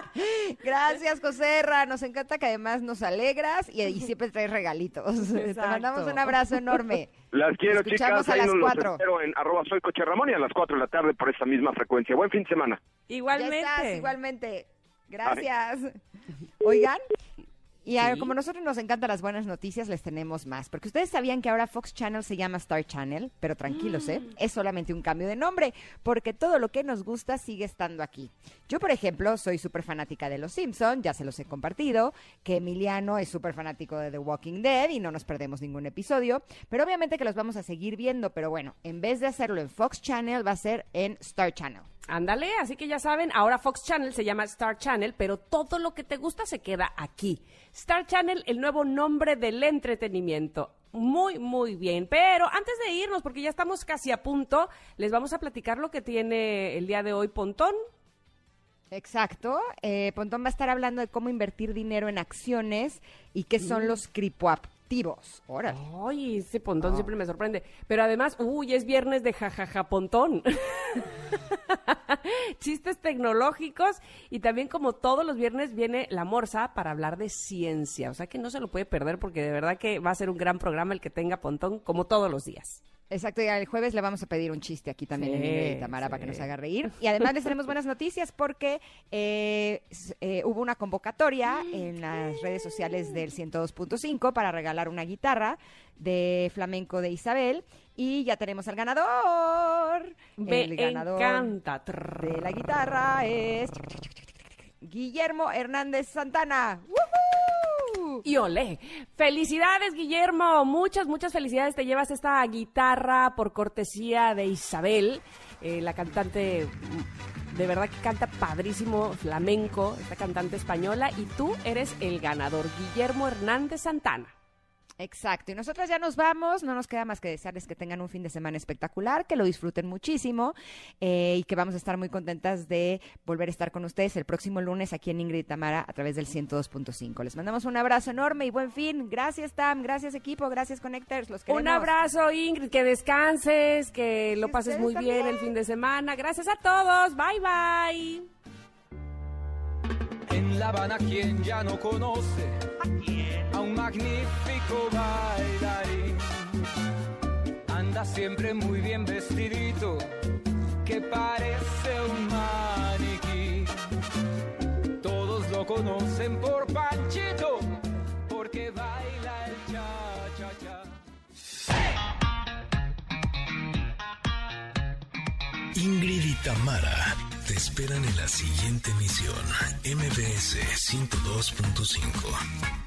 Gracias, Joserra. Nos encanta que además nos alegras y, y siempre traes regalitos. Te mandamos un abrazo enorme. Las quiero, escuchamos chicas. a las cuatro. espero en arroba soy coche Ramón y a las 4 de la tarde por esta misma frecuencia. Buen fin de semana. Igualmente. Ya estás, igualmente. Gracias. Oigan, y a- Sí. como a nosotros nos encantan las buenas noticias, les tenemos más. Porque ustedes sabían que ahora Fox Channel se llama Star Channel, pero tranquilos, ¿eh? Es solamente un cambio de nombre, porque todo lo que nos gusta sigue estando aquí. Yo, por ejemplo, soy súper fanática de Los Simpson, ya se los he compartido, que Emiliano es súper fanático de The Walking Dead y no nos perdemos ningún episodio, pero obviamente que los vamos a seguir viendo, pero bueno, en vez de hacerlo en Fox Channel, va a ser en Star Channel. Ándale, así que ya saben, ahora Fox Channel se llama Star Channel, pero todo lo que te gusta se queda aquí. Star Channel, el nuevo nombre del entretenimiento. Muy, muy bien. Pero antes de irnos, porque ya estamos casi a punto, les vamos a platicar lo que tiene el día de hoy Pontón. Exacto. Eh, Pontón va a estar hablando de cómo invertir dinero en acciones y qué son los criptoactivos. Órale. Ay, ese Pontón siempre me sorprende. Pero además, uy, es viernes de jajaja Pontón. Chistes tecnológicos y también como todos los viernes viene la Morsa para hablar de ciencia. O sea que no se lo puede perder porque de verdad que va a ser un gran programa el que tenga Pontón como todos los días. Exacto, y el jueves le vamos a pedir un chiste aquí también en Sí, Ingrid y Tamara para que nos haga reír. Y además les tenemos buenas noticias porque eh, eh, hubo una convocatoria en las redes sociales del 102.5 para regalar una guitarra de flamenco de Isabel y ya tenemos al ganador. Me el ganador encanta. de la guitarra es Guillermo Hernández Santana. ¡Woohoo! Y olé. Felicidades, Guillermo. Muchas, muchas felicidades. Te llevas esta guitarra por cortesía de Isabel, eh, la cantante de verdad que canta padrísimo flamenco, esta cantante española, y tú eres el ganador, Guillermo Hernández Santana. Exacto, y nosotras ya nos vamos, no nos queda más que desearles que tengan un fin de semana espectacular, que lo disfruten muchísimo eh, y que vamos a estar muy contentas de volver a estar con ustedes el próximo lunes aquí en Ingrid y Tamara a través del 102.5. Les mandamos un abrazo enorme y buen fin. Gracias Tam, gracias equipo, gracias Connectors, los queremos. Un abrazo, Ingrid, que descanses, que lo pases muy bien el fin de semana. Gracias a todos, bye bye. En La Habana, quien ya no conoce a un magnífico bailarín. Anda siempre muy bien vestidito, que parece un maniquí. Todos lo conocen por Panchito, porque baila el cha-cha-cha. Ingrid y Tamara te esperan en la siguiente emisión, MBS 102.5.